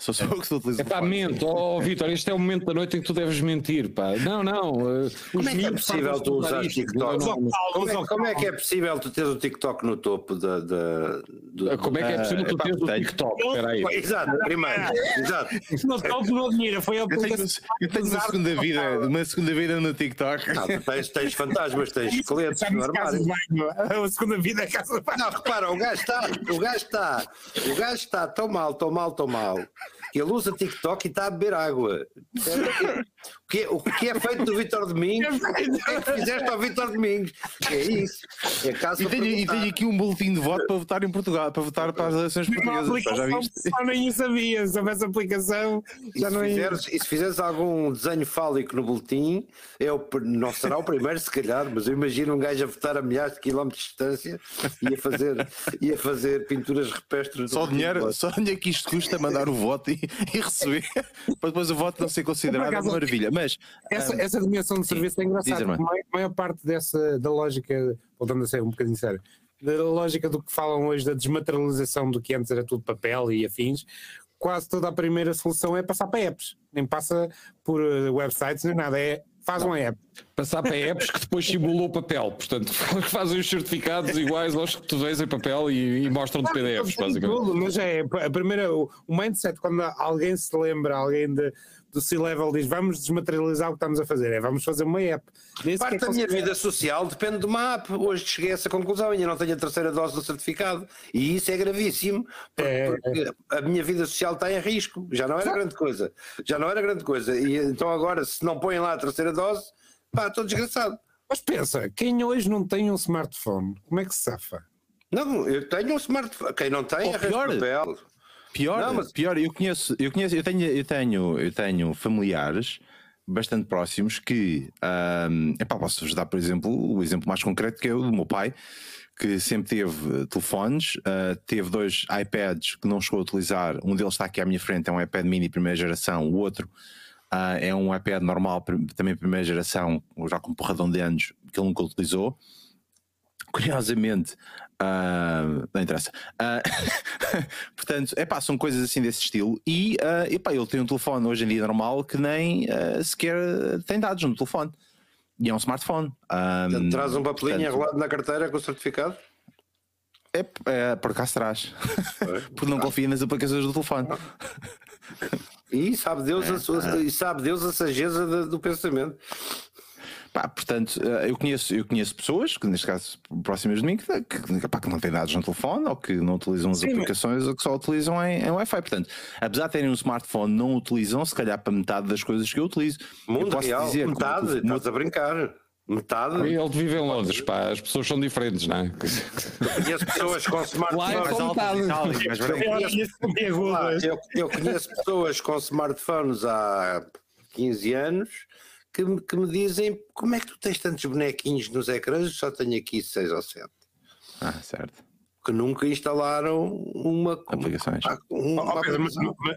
Só sou eu que estou utilizando. É pá, mente, oh, Vitor, este é o momento da noite em que tu deves mentir, pá. Não, não. Uh, como é que é possível tu usar TikTok? Não, não, como, é, como, é, que é possível tu teres o TikTok no topo da. da do... Como é que é possível tu teres o TikTok? Espera aí. Exato, primeiro. Exato. No topo do dinheiro, foi a eu tenho, eu tenho uma segunda vida, uma segunda vida no TikTok. Não, tens, tens fantasmas, tens esqueletos no armário. A segunda vida é casa Não, repara, o gajo está, o gajo está, o gajo está tão mal, tão mal, tão mal ele usa TikTok e está a beber água. O que, o que é feito do Vitor Domingos? O que é que fizeste ao Vitor Domingos? É isso. É caso e, tenho, e tenho aqui um boletim de voto para votar em Portugal, para votar para as eleições portuguesas. Já viste? Só nem sabia, se houvesse aplicação. Já e, não se fizeres, e se fizeres algum desenho fálico no boletim, é o, não será o primeiro, se calhar, mas eu imagino um gajo a votar a milhares de quilómetros de distância e a fazer, e a fazer pinturas rupestres. Só dinheiro, só dinheiro que isto custa mandar o voto e, e receber, para depois o voto não ser considerado uma maravilha. Mas essa, um, essa dimensão de serviço sim, é engraçada. A maior parte dessa da lógica, voltando a ser um bocadinho sério, da lógica do que falam hoje da desmaterialização do que antes era tudo papel e afins, quase toda a primeira solução é passar para apps, nem passa por uh, websites nem nada, é faz uma app. Passar para apps que depois simulou o papel, portanto fazem os certificados iguais aos que tu vês em papel e, e mostram de PDFs, basicamente. Tudo, mas é a primeira, o mindset, quando alguém se lembra, alguém de do C-Level diz vamos desmaterializar o que estamos a fazer, é vamos fazer uma app. Nem Parte da minha vida social depende de uma app. Hoje cheguei a essa conclusão, ainda não tenho a terceira dose do certificado. E isso é gravíssimo, porque, É, porque a minha vida social está em risco. Já não era grande coisa. Já não era grande coisa. E então agora, se não põem lá a terceira dose, pá, estou desgraçado. Mas pensa, quem hoje não tem um smartphone, como é que se safa? Não, eu tenho um smartphone. Quem não tem, Ou arranja pior. papel. Pior, Não, mas- pior, eu conheço, eu conheço, eu tenho, eu tenho, eu tenho familiares bastante próximos que, ahm, epá, posso-vos dar, por exemplo, o exemplo mais concreto que é o do meu pai, que sempre teve telefones, ah, teve dois iPads que não chegou a utilizar, um deles está aqui à minha frente, é um iPad mini primeira geração, o outro ah, é um iPad normal, também primeira geração, já com um porradão de anos, que ele nunca utilizou. Curiosamente, ah, não interessa. Ah, portanto, epá, são coisas assim desse estilo. E ah, epá, ele tem um telefone hoje em dia normal que nem ah, sequer tem dados no telefone. E é um smartphone. Ah, Traz um papelinho enrolado na carteira com o certificado. É, é, por acaso traz. Porque não confia nas aplicações do telefone. E sabe Deus, É, a, sua- e sabe Deus a sageza do pensamento. Pá, portanto, eh, eu conheço, eu conheço pessoas, que neste caso próximas de mim, que, que, pá, que não têm dados no telefone ou que não utilizam as Sim, mas- aplicações ou que só utilizam em, em Wi-Fi. Portanto, apesar de terem um smartphone, não utilizam se calhar para metade das coisas que eu utilizo. eu Mundo posso real, dizer metade, meu- estás a brincar. Metade. Ele vive em Londres, pá, as pessoas são diferentes, não é? Conheço pessoas com é smartphones. metade. Mas, peraí, Ah, eu, eu conheço pessoas com smartphones há 15 anos que me, que me dizem como é que tu tens tantos bonequinhos nos ecrãs? Eu Só tenho aqui 6 ou 7. Ah, certo. Que nunca instalaram uma Aplicações. uma- uma Ó, Pedro, mas,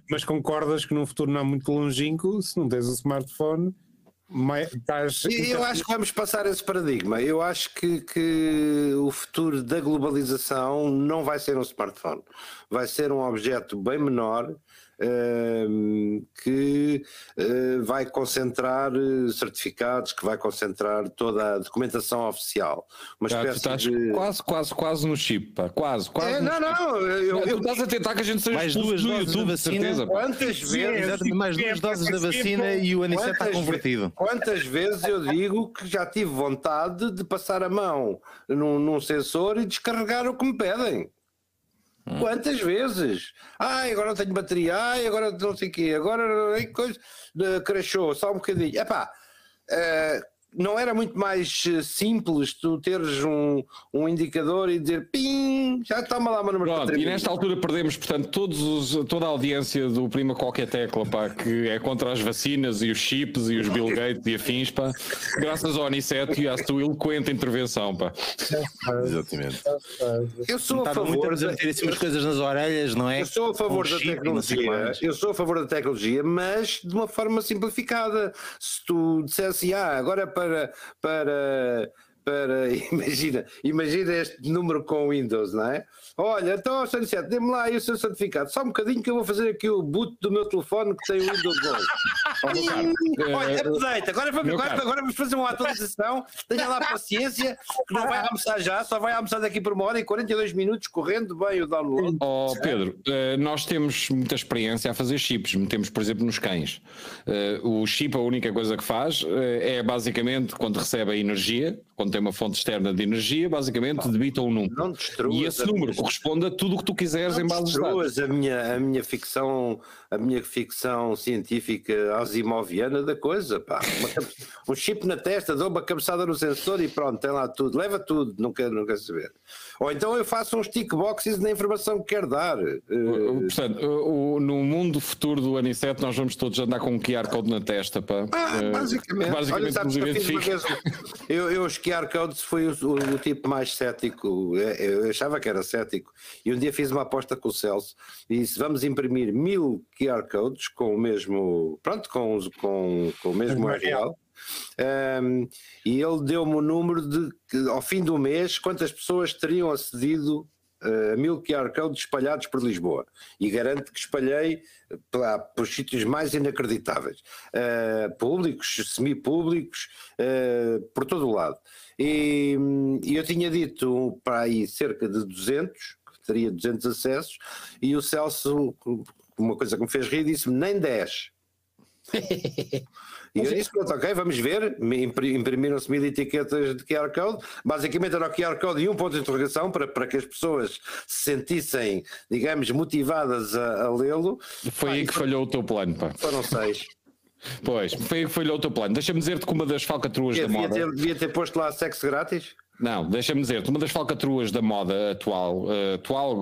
mas- concordas que num futuro não muito longínquo, se não tens um smartphone, mai- estás. Eu acho que vamos passar esse paradigma. Eu acho que, que o futuro da globalização não vai ser um smartphone, vai ser um objeto bem menor. Ehm, que eh, vai concentrar eh, certificados, que vai concentrar toda a documentação oficial. Uma Já, tu espécie estás de. quase, quase, quase no chip, pá, quase, quase. É, não, chip. não, eu, tu eu, estás a tentar que a gente seja Mais duas do doses de YouTube, de vacina. certeza. quantas vezes Exatamente, mais duas doses da vacina e o Aniceto está convertido. Quantas vezes eu digo que já tive vontade de passar a mão num, num sensor e descarregar o que me pedem? Quantas vezes? Ai, agora não tenho bateria, ai, agora não sei o quê, agora coisa, crashou, só um bocadinho. Epá, eh, não era muito mais eh, simples tu teres um, um indicador e dizer pim, já toma lá uma número de Pronto, e nesta altura perdemos, portanto, todos os- toda a audiência do Prima Qualquer Tecla, pá, que é contra as vacinas e os chips e os Bill Gates e afins, pá, graças ao Aniceto e à sua eloquente intervenção, pá. Exatamente. Eu sou a favor a da- meter assim umas coisas nas orelhas, não é? Eu sou a favor da tecnologia. Eu sou a favor da tecnologia, mas de uma forma simplificada. Se tu dissesse, ah, agora para, para, para imagina, imagina este número com Windows, não é? Olha, então, Sr. Sete, dê-me lá aí o seu certificado. Só um bocadinho que eu vou fazer aqui o boot do meu telefone que tem o Windows 11. Olha, update, agora vamos, agora, vamos fazer uma atualização. Tenha lá paciência, que não vai almoçar já, só vai almoçar daqui por uma hora e 42 minutos, correndo bem o download. Ó Pedro, eh, nós temos muita experiência a fazer chips, metemos por exemplo nos cães. Eh, o chip, a única coisa que faz eh, é basicamente quando recebe a energia, quando tem uma fonte externa de energia, basicamente debita um número. Não destruas E esse número minha- corresponde a tudo o que tu quiseres em base de dados. a minha, a minha ficção a minha ficção científica asimoviana da coisa pá. Um chip na testa dou uma cabeçada no sensor e pronto tem lá tudo leva tudo não quero, não quero saber ou então eu faço uns tick boxes na informação que quero dar Eh, Portanto, no mundo futuro do Aniceto, nós vamos todos andar com um QR Code na testa, pá. Ah, Eh, basicamente, que basicamente Olha, sabes nos eu, identifica. eu, QR codes foi o, o- o tipo mais cético, eu, eu achava que era cético, e um dia fiz uma aposta com o Celso e disse: vamos imprimir mil QR codes com o mesmo, pronto, com, com, com o mesmo URL. Um, e ele deu-me o número de que, ao fim do mês quantas pessoas teriam acedido a mil QR codes espalhados por Lisboa e garanto que espalhei pela, pelos sítios mais inacreditáveis, uh, públicos, semipúblicos, uh, por todo o lado. E, hum, e eu tinha dito para aí cerca de 200, que teria 200 acessos, e o Celso, uma coisa que me fez rir, disse-me nem 10. E eu disse, pronto, ok, vamos ver. Imprimiram-se mil etiquetas de QR Code. Basicamente era o QR Code e um ponto de interrogação para, para que as pessoas se sentissem, digamos, motivadas a, a lê-lo. Foi aí que falhou o teu plano, pá. Foram seis. Pois, foi aí que falhou o teu plano. Deixa-me dizer-te que uma das falcatruas da moda. ter, devia ter posto lá sexo grátis. Não, deixa-me dizer-te, uma das falcatruas da moda atual, eh, atual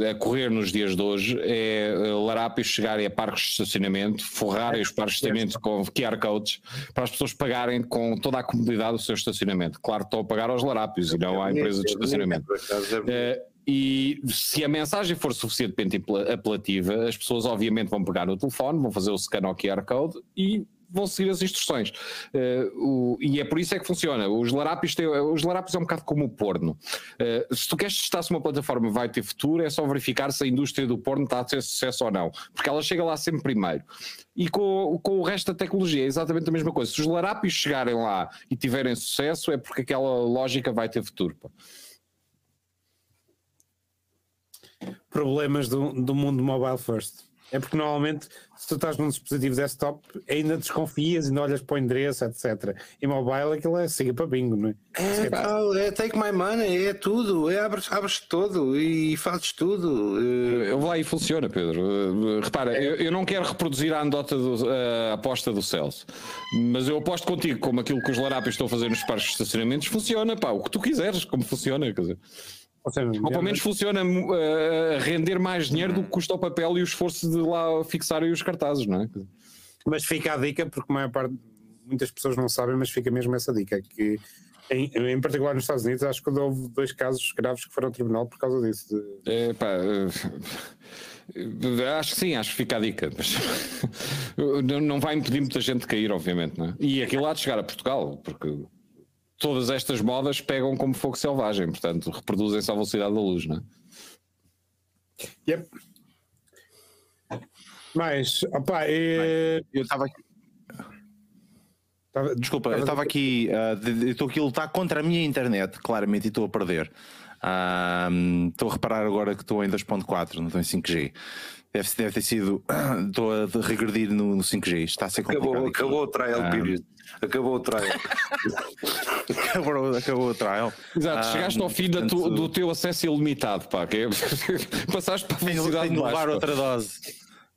eh, a correr nos dias de hoje, é eh, larápios chegarem a parques de estacionamento, forrarem os parques de estacionamento com QR codes para as pessoas pagarem com toda a comodidade o seu estacionamento. Claro que estão a pagar aos larápios e não à empresa de É estacionamento. é e se a mensagem for suficientemente apela- apelativa, as pessoas obviamente vão pegar no telefone, vão fazer o scan ao QR Code e vão seguir as instruções. Eh, o- e é por isso é que funciona. Os larápios, têm, os larápios é um bocado como o porno. Eh, se tu queres testar se uma plataforma vai ter futuro, é só verificar se a indústria do porno está a ter sucesso ou não. Porque ela chega lá sempre primeiro. E com, com o resto da tecnologia é exatamente a mesma coisa. Se os larápios chegarem lá e tiverem sucesso, é porque aquela lógica vai ter futuro. problemas do, do mundo mobile first. É porque normalmente, se tu estás num dispositivo desktop, ainda desconfias, ainda olhas para o endereço, etc. Em mobile aquilo é siga para bingo, não é? É, tal, é take my money, é tudo, é abres, abres tudo e fazes tudo. eh, Eu vou lá e funciona, Pedro. Uh, Repara, eu, eu não quero reproduzir a anedota do, a aposta do Celso, mas eu aposto contigo como aquilo que os larápios estão a fazer nos parques de estacionamentos funciona, pá, o que tu quiseres, como funciona, quer dizer. Ou, seja, Ou pelo menos funciona uh, a render mais dinheiro do que custa o papel e o esforço de lá fixarem os cartazes, não é? Mas fica a dica, porque a maior parte, muitas pessoas não sabem, mas fica mesmo essa dica, que em, em particular nos Estados Unidos, acho que houve dois casos graves que foram ao tribunal por causa disso. É, pá, uh, acho que sim, acho que fica a dica. Mas não, vai impedir muita gente de cair, obviamente, não é? E aquilo há de chegar a Portugal, porque todas estas modas pegam como fogo selvagem, portanto, reproduzem-se à velocidade da luz, não é? Yep. Mas, opá, é... Eu estava aqui. tava- Desculpa, eu estava aqui. ah, de- eu estou aqui a lutar contra a minha internet, claramente, e estou a perder. Ah, Estou a reparar agora que estou em 2.4, não estou em 5G. Deve, deve ter sido. Estou a regredir no, no 5G. Está a ser complicado. acabou, acabou o trial Ah. period. Acabou o trial. acabou, acabou o trial. Exato, Ah, chegaste ao fim da tu- portanto, do teu acesso ilimitado, pá, que é... passaste para a Tenho, velocidade tenho de levar outra dose.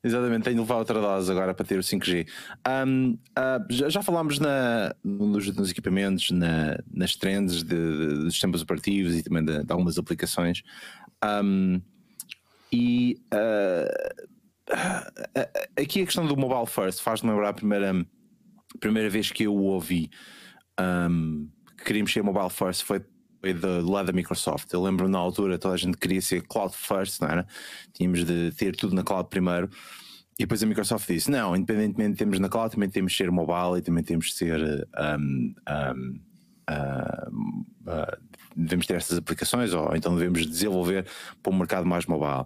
Exatamente, tenho de levar outra dose agora para ter o 5G. Um, ah, já, já falámos na, nos, nos equipamentos, na- nas trends de, de- dos sistemas operativos e também de, de algumas aplicações. Um, e ah, ah, ah, aqui a questão do mobile first faz-me lembrar a primeira, primeira vez que eu o ouvi um, que queríamos ser mobile first foi, foi do, do lado da Microsoft. Eu lembro na altura toda a gente queria ser cloud first, não era? Tínhamos de ter tudo na cloud primeiro. E depois a Microsoft disse: não, independentemente de termos na cloud, também temos de ser mobile e também temos de ser. um, um, um, uh, devemos ter estas aplicações ou então devemos desenvolver para um mercado mais mobile.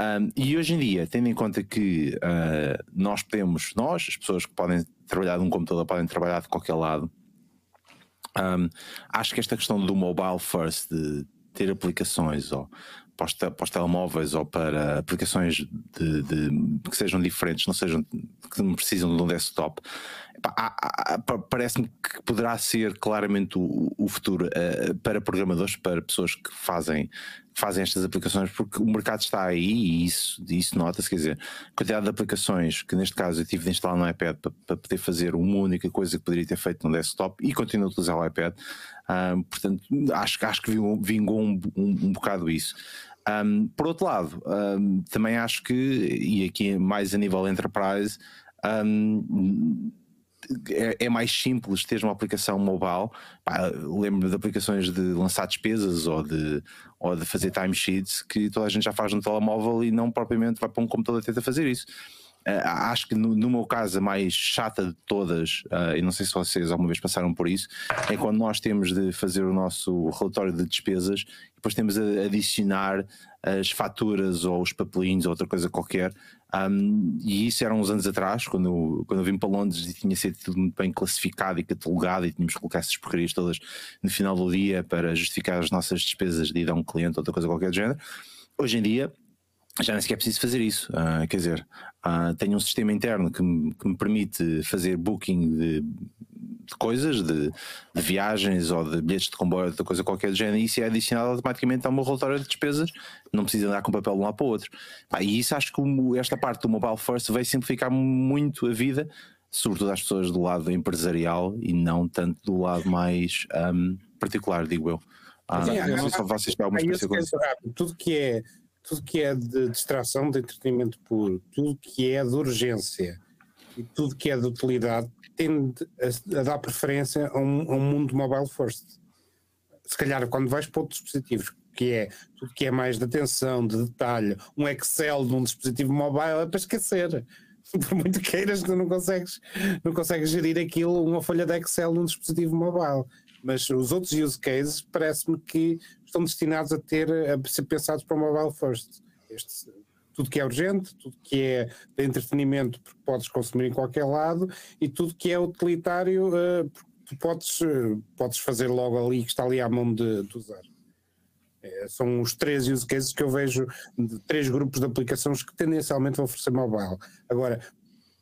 Um, e hoje em dia, tendo em conta que uh, nós podemos, nós, as pessoas que podem trabalhar de um computador, podem trabalhar de qualquer lado, um, acho que esta questão do mobile first, de ter aplicações ou para os, telemóveis ou para aplicações de, de- que sejam diferentes, não sejam que não precisam de um desktop, parece-me que poderá ser claramente o, o futuro eh, para programadores, para pessoas que fazem, fazem estas aplicações, porque o mercado está aí e isso, isso nota-se, quer dizer, a quantidade de aplicações que neste caso eu tive de instalar no iPad para, para poder fazer uma única coisa que poderia ter feito no desktop e continuo a utilizar o iPad. Ah, portanto, acho, acho que vingou, um, um, um bocado isso. Um, por outro lado, um, também acho que, e aqui mais a nível enterprise, um, é, é mais simples ter uma aplicação mobile. Pá, lembro de aplicações de lançar despesas ou de, ou de fazer timesheets que toda a gente já faz no telemóvel e não propriamente vai para um computador tentar fazer isso. Ah, acho que no, no meu caso a mais chata de todas, ah, e não sei se vocês alguma vez passaram por isso, é quando nós temos de fazer o nosso relatório de despesas e depois temos a adicionar as faturas ou os papelinhos ou outra coisa qualquer. Um, e isso era uns anos atrás, quando eu, quando eu vim para Londres e tinha sido tudo muito bem classificado e catalogado e tínhamos que colocar essas porcarias todas no final do dia para justificar as nossas despesas de ir a um cliente ou outra coisa qualquer do género. Hoje em dia, já nem sequer preciso fazer isso. Uh, quer dizer, uh, tenho um sistema interno que me, que me permite fazer booking de, de coisas, de, de, viagens ou de bilhetes de comboio, de coisa qualquer do género, e isso é adicionado automaticamente ao meu relatório de despesas, não precisa andar com papel de um lado para o outro. e isso acho que esta parte do Mobile First vai simplificar muito a vida, sobretudo às pessoas do lado empresarial e não tanto do lado mais um, particular, digo eu. Ah, Sim, não sei se vocês têm alguma experiência Tudo que é tudo que é de distração, de entretenimento puro, tudo que é de urgência e tudo que é de utilidade tende a, a dar preferência a um, a um, mundo mobile first. Se calhar quando vais para outros dispositivos, que é tudo que é mais de atenção, de detalhe, um Excel num dispositivo mobile é para esquecer. Por muito queiras, tu não consegues, não consegues gerir aquilo, uma folha de Excel num dispositivo mobile. Mas os outros use cases parece-me que estão destinados a ter a ser pensados para o mobile first. Este, tudo que é urgente, tudo que é de entretenimento, porque podes consumir em qualquer lado, e tudo que é utilitário, uh, tu podes, uh, podes fazer logo ali, que está ali à mão de, de usar. É, são os três use cases que eu vejo de três grupos de aplicações que tendencialmente vão oferecer mobile. Agora,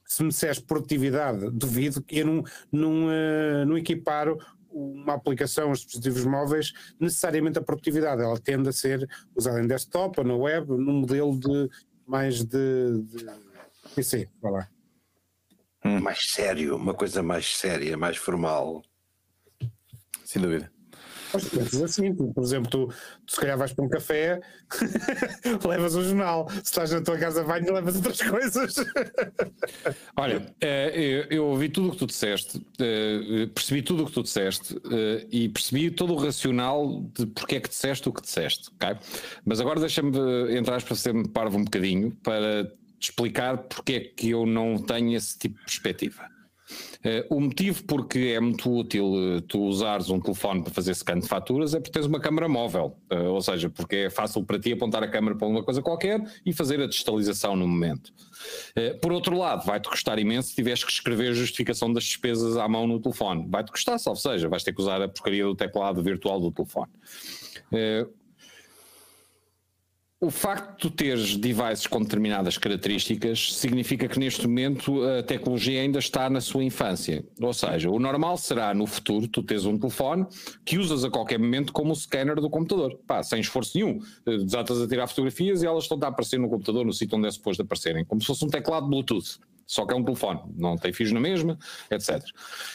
se me disseres produtividade, duvido que eu não, não, uh, não equiparo uma aplicação aos dispositivos móveis necessariamente a produtividade. Ela tende a ser usada em desktop ou na web, num modelo de mais de, de PC. Vai lá. Hum. Mais sério, uma coisa mais séria, mais formal. Sem dúvida. Assim, por exemplo, tu, tu se calhar vais para um café, levas um jornal, se estás na tua casa banho, levas outras coisas. Olha, eh, eu ouvi tudo o que tu disseste, eh, percebi tudo o que tu disseste eh, e percebi todo o racional de porque é que disseste o que disseste, ok? Mas agora deixa-me entrar para ser-me parvo um bocadinho para te explicar porque é que eu não tenho esse tipo de perspectiva. Uh, o motivo porque é muito útil uh, tu usares um telefone para fazer scan de faturas é porque tens uma câmara móvel, uh, ou seja, porque é fácil para ti apontar a câmara para uma coisa qualquer e fazer a digitalização no momento. por outro lado, vai-te custar imenso se tiveres que escrever a justificação das despesas à mão no telefone. Vai-te custar, ou seja, vais ter que usar a porcaria do teclado virtual do telefone o facto de tu teres devices com determinadas características significa que neste momento a tecnologia ainda está na sua infância. Ou seja, o normal será no futuro tu tens um telefone que usas a qualquer momento como o scanner do computador. Pá, sem esforço nenhum. Desatas a tirar fotografias e elas estão a aparecer no computador no sítio onde é suposto aparecerem, como se fosse um teclado Bluetooth só que é um telefone, não tem fios na mesma, etc.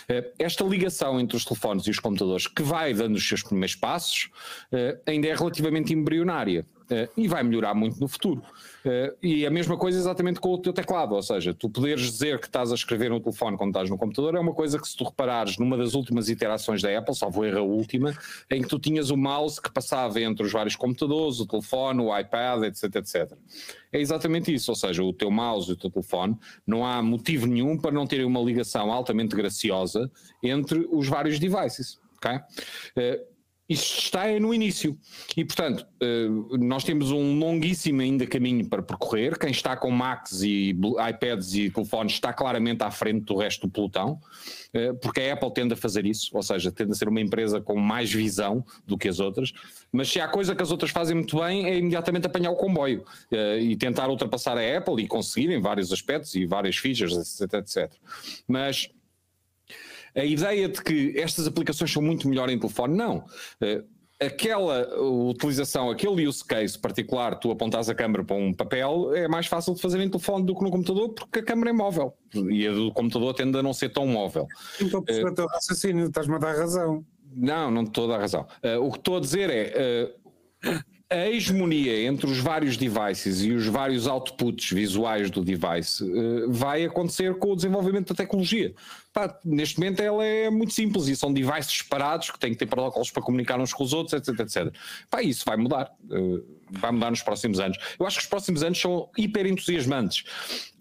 Eh, esta ligação entre os telefones e os computadores, que vai dando os seus primeiros passos, eh, ainda é relativamente embrionária. Uh, e vai melhorar muito no futuro. Uh, e a mesma coisa exatamente com o teu teclado, ou seja, tu poderes dizer que estás a escrever no telefone quando estás no computador é uma coisa que se tu reparares numa das últimas iterações da Apple, salvo erro a última, em que tu tinhas o mouse que passava entre os vários computadores, o telefone, o iPad, etc, etc. É exatamente isso, ou seja, o teu mouse e o teu telefone, não há motivo nenhum para não terem uma ligação altamente graciosa entre os vários devices. Okay? Uh, isto está no início. E, portanto, eh, nós temos um longuíssimo ainda caminho para percorrer. Quem está com Macs e iPads e telefones está claramente à frente do resto do pelotão, eh, porque a Apple tende a fazer isso, ou seja, tende a ser uma empresa com mais visão do que as outras. Mas se há coisa que as outras fazem muito bem, é imediatamente apanhar o comboio eh, e tentar ultrapassar a Apple e conseguir em vários aspectos e várias features, etc, etc. Mas a ideia de que estas aplicações são muito melhor em telefone, não. Uh, aquela utilização, aquele use case particular, tu apontas a câmera para um papel, é mais fácil de fazer em telefone do que no computador, porque a câmera é móvel. E a do computador tende a não ser tão móvel. Então, uh, o teu raciocínio, estás-me a dar razão. Não, não estou a dar razão. Uh, o que estou a dizer é. Uh, a hegemonia entre os vários devices e os vários outputs visuais do device uh, vai acontecer com o desenvolvimento da tecnologia. Pá, neste momento ela é muito simples e são devices separados que têm que ter protocolos para comunicar uns com os outros, etc, etc. Pá, isso vai mudar. Uh, vai mudar nos próximos anos. Eu acho que os próximos anos são hiper entusiasmantes.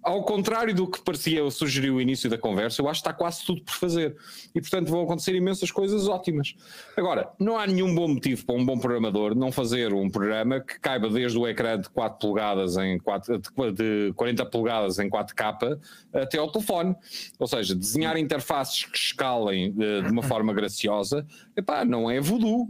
Ao contrário do que parecia sugerir o início da conversa, eu acho que está quase tudo por fazer. E, portanto, vão acontecer imensas coisas ótimas. Agora, não há nenhum bom motivo para um bom programador não fazer um programa que caiba desde o ecrã de 4 polegadas em 4, de 40 polegadas em 4K até ao telefone. Ou seja, desenhar interfaces que escalem de, de uma forma graciosa, epá, não é voodoo.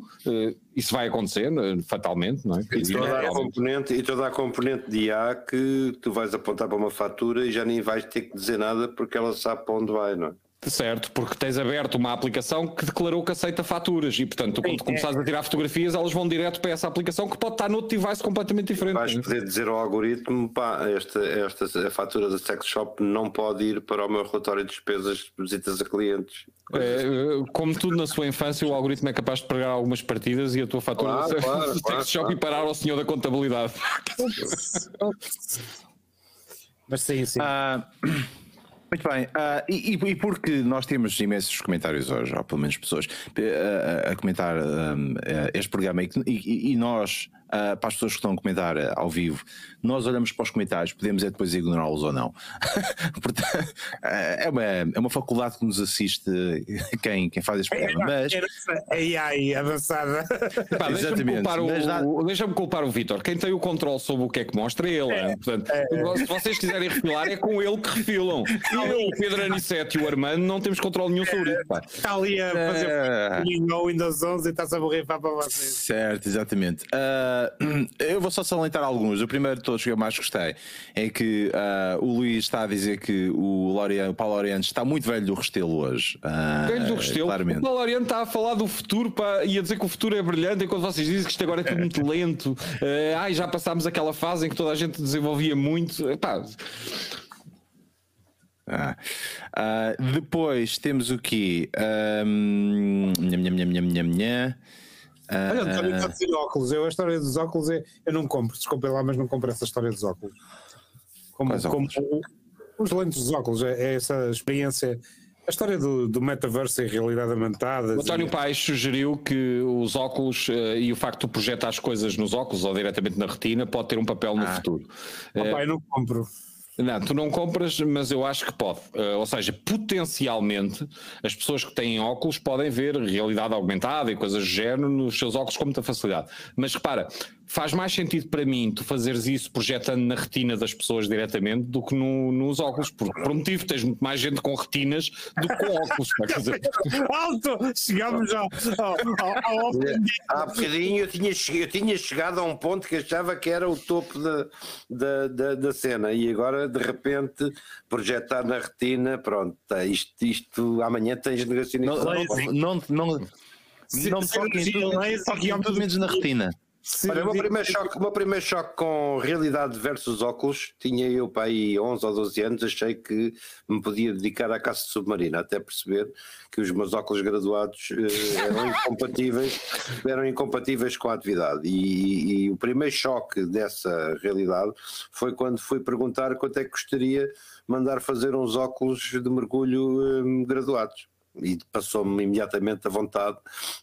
Isso vai acontecer, eh, fatalmente, não é? E toda, a componente, e toda a componente de IA que tu vais apontar para uma fatura e já nem vais ter que dizer nada porque ela sabe para onde vai, não é? Certo, porque tens aberto uma aplicação que declarou que aceita faturas e, portanto, quando começares a tirar fotografias, elas vão direto para essa aplicação que pode estar noutro device completamente diferente. Vais poder dizer ao algoritmo: pá, esta, esta a fatura da sex shop não pode ir para o meu relatório de despesas de visitas a clientes. É, como tudo na sua infância, o algoritmo é capaz de pregar algumas partidas e a tua fatura claro, da claro, sex claro, shop e parar ao senhor da contabilidade. Mas sim, sim. Uh... Muito bem, uh, e, e, porque nós temos imensos comentários hoje, ou pelo menos pessoas uh, a comentar um, uh, este programa, e, e, e nós uh, para as pessoas que estão a comentar uh, ao vivo, nós olhamos para os comentários, podemos é depois ignorá-los ou não. Portanto, uh, é, uma, é uma faculdade que nos assiste quem, quem faz este programa. Mas... Ai, ai, avançada. Deixa-me culpar, o, deixa culpar o Vitor. Quem tem o controle sobre o que é que mostra é ele. É, Portanto, é, se vocês quiserem refilar, é com ele que refilam. Eu, o Pedro Aniceto e o Armando não temos controle nenhum sobre isso. Pá. Está ali a fazer é... o Windows 11 e está-se a morrer para vocês. Certo, exatamente. Uh, Uh, eu vou só salientar alguns. O primeiro de todos que eu mais gostei é que uh, o Luís está a dizer que o, Lorian, o Paulo Oriente está muito velho do Restelo hoje. Uh, velho do Restelo? Claramente. O Paulo Oriente está a falar do futuro pá, e a dizer que o futuro é brilhante, enquanto vocês dizem que isto agora é tudo muito lento. Uh, ai, já passámos aquela fase em que toda a gente desenvolvia muito. Epá. Ah. Depois temos o quê? Um, nham, nham, nham, nham, nham, Uh, Olha, António está a dizer óculos. Eu, a história dos óculos, é, eu não compro, desculpem lá, mas não compro essa história dos óculos. Como, como os lentes dos óculos, é, é, essa experiência. A história do, do metaverso e realidade aumentada. O António e... Paes sugeriu que os óculos uh, e o facto de projetar as coisas nos óculos ou diretamente na retina pode ter um papel no ah. futuro. Oh, uh, pai, não compro. Não, tu não compras, mas eu acho que pode. Uh, ou seja, potencialmente, as pessoas que têm óculos podem ver realidade aumentada e coisas do género nos seus óculos com muita facilidade. Mas repara, faz mais sentido para mim tu fazeres isso projetando na retina das pessoas diretamente do que no, nos óculos, porque por um motivo tens muito mais gente com retinas do que com óculos. Quer dizer... Alto! Chegamos ao, ao, ao, ao... Há bocadinho eu tinha, eu tinha chegado a um ponto que achava que era o topo da, da, da, da cena e agora de repente projetar na retina, pronto, tá, isto, isto amanhã tens negacionismo. Não, não, não, não, não toquem tudo menos na retina. Sim, Olha, o meu primeiro, choque, meu primeiro choque com realidade versus óculos, tinha eu para aí 11 ou 12 anos, achei que me podia dedicar à caça submarina, até perceber que os meus óculos graduados eh, eram incompatíveis, eram incompatíveis com a atividade. E, e, o primeiro choque dessa realidade foi quando fui perguntar quanto é que gostaria mandar fazer uns óculos de mergulho eh, graduados e passou-me imediatamente a vontade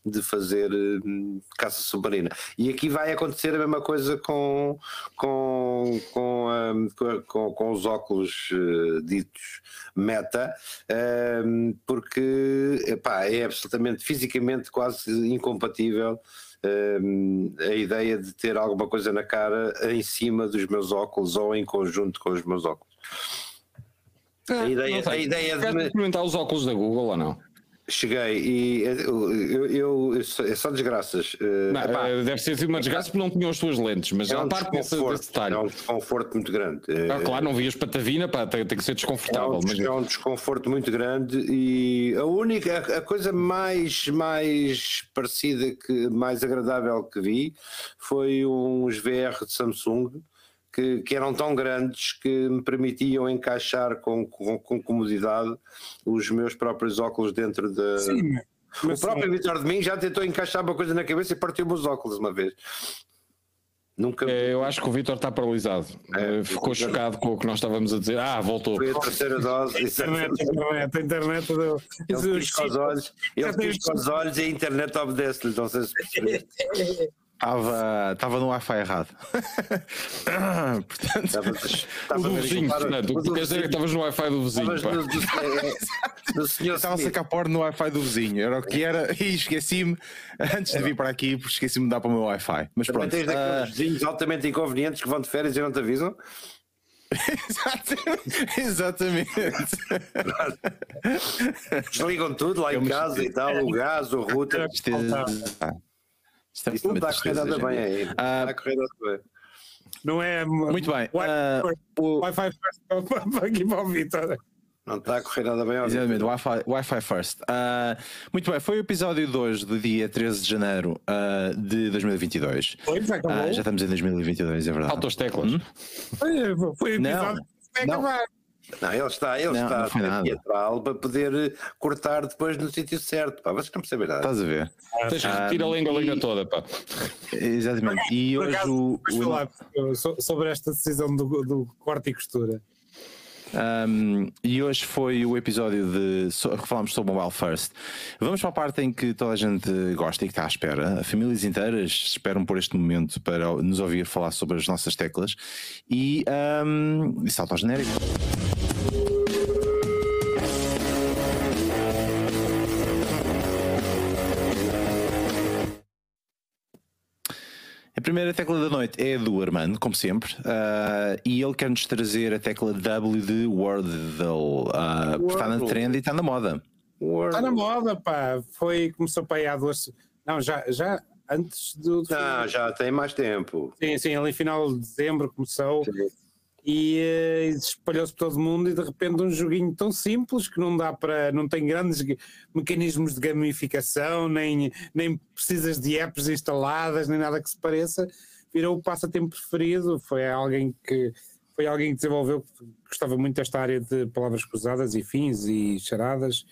de fazer hum, caça submarina. E aqui vai acontecer a mesma coisa com, com, com, hum, com, com, os óculos uh, ditos meta, porque epá, é absolutamente fisicamente quase incompatível. Uh, a ideia de ter alguma coisa na cara em cima dos meus óculos ou em conjunto com os meus óculos. É, a ideia, a ideia de. experimentar os óculos da Google ou não? Cheguei e eu, eu, eu, é só desgraças. Eh, não, eh, deve ser uma desgraça porque não tinham as suas lentes, mas é um a parte desse, desse detalhe. É um desconforto muito grande. Ah, claro, não vias patavina, pá, tem, tem que ser desconfortável. É um, mas... é um desconforto muito grande e a única, a, a coisa mais, mais parecida, que mais agradável que vi foi uns VR de Samsung que, que, eram tão grandes que me permitiam encaixar com, com, com comodidade os meus próprios óculos dentro da. Sim, o próprio Vitor de mim já tentou encaixar uma coisa na cabeça e partiu-me os óculos uma vez. Nunca... É, eu acho que o Vitor está paralisado. É, eh, Ficou chocado com o que nós estávamos a dizer. Ah, voltou. Foi a terceira dose. a internet, a internet, a internet deu. Ele pisca os olhos, ele pisca os olhos e a internet obedece-lhe. Não sei se Estava, estava no Wi-Fi errado. Portanto, Estavas- O do vizinho, portanto. O que do quer dizer é que estavas no Wi-Fi do vizinho. Estavas do- do- do senhor estava a sacar porno no Wi-Fi do vizinho. Era o que era. E esqueci-me, antes de vir para aqui, porque esqueci-me de dar para o meu Wi-Fi. Mas Também pronto. tens daqueles ah, vizinhos altamente inconvenientes que vão de férias e não te avisam? Exatamente. Desligam tudo lá em casa e tal, o gás, o router. Isto é, ah, é Isso não está a correr nada bem aí. Não Ah, está a correr nada bem. Não é. Muito bem. Wi- ah, o- Wi-Fi first para- aqui para o Vitor. Não está a correr nada bem. Exatamente, Wi-Fi, Wi-Fi First. Ah, muito bem, foi o episódio 2 do dia 13 de janeiro ah, de 2022. Foi, já acabou. Ah, já estamos em 2022, é verdade. Faltam as teclas. Foi, foi o Não, episódio. Vai não. acabar. Não, ele está, ele Não, está não teatral para poder eh, cortar depois no sítio certo. Pá, vocês não percebem nada. Estás a ver? Tens que retirar a lenga-lenga toda, pá. Exatamente. E hoje acaso, o. falar so- sobre esta decisão do, do corte e costura. Um, e hoje foi o episódio de so, falámos sobre Mobile First. Vamos para a parte em que toda a gente gosta e que está à espera. Famílias inteiras esperam por este momento para nos ouvir falar sobre as nossas teclas. E um, salto ao genérico. Primeira tecla da noite é a do Armando, como sempre, ah, e ele quer-nos trazer a tecla W de Wordle, porque está na trend e está na moda. Está na moda, pá. Foi, começou para aí há duas. Não, já, já antes do. Não, já tem mais tempo. Sim, sim, ali final de dezembro começou e eh, espalhou-se por todo mundo e de repente um joguinho tão simples que não dá para, não tem grandes mecanismos de gamificação, nem, nem precisas de apps instaladas, nem nada que se pareça, virou o passatempo preferido, foi alguém que foi alguém que desenvolveu, gostava muito desta área de palavras cruzadas e fins e charadas,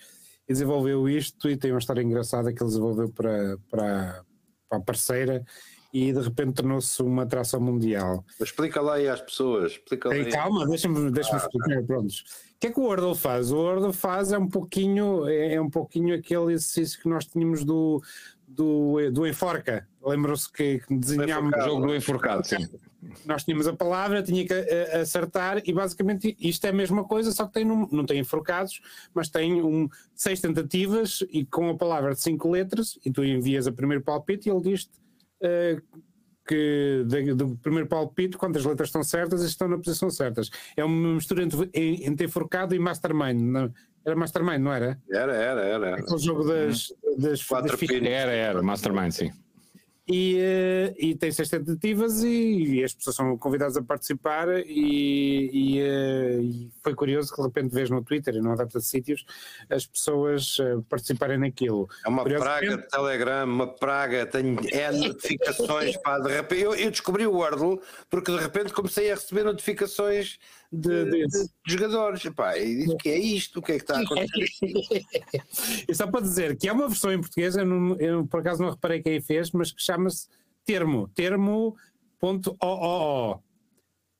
e desenvolveu isto e tem uma história engraçada que ele desenvolveu para, para, para a parceira e de repente tornou-se uma atração mundial. Mas explica lá aí às pessoas. Explica Ei, calma, deixa-me deixa explicar, prontos. O que é que o Wordle faz? O Wordle faz é um pouquinho, é, é um pouquinho aquele exercício que nós tínhamos do, do, do Enforca. Lembram-se que, que desenhámos, O jogo do enforcado, sim. nós tínhamos a palavra, tinha que eh, acertar e basicamente isto é a mesma coisa, só que tem, num- não tem enforcados, mas tem um, seis tentativas e com a palavra de cinco letras e tu envias a primeiro palpite e ele diz-te que da- do primeiro palpite, quantas letras estão certas e estão na posição certas. É uma mistura entre, entre enforcado e mastermind. não- Era mastermind, não era? Era, era, era. era. Aquele jogo das, das, Quatro das. Era, era, Mastermind, sim. E, eh, e tem seis tentativas e, e as pessoas são convidadas a participar e, e, eh, e foi curioso que de repente vês no Twitter e não adapta de sítios as pessoas eh, participarem naquilo. É uma praga de Telegram, uma praga, tenho é notificações, pá, de repente, eu, eu descobri o Wordle porque de repente comecei a receber notificações de, De- de- de jogadores, pá, e disse que é isto, o que é que está a acontecer? E só para dizer que há uma versão em português, eu, não- eu por acaso não reparei quem fez, mas que chama-se termo, termo.oo.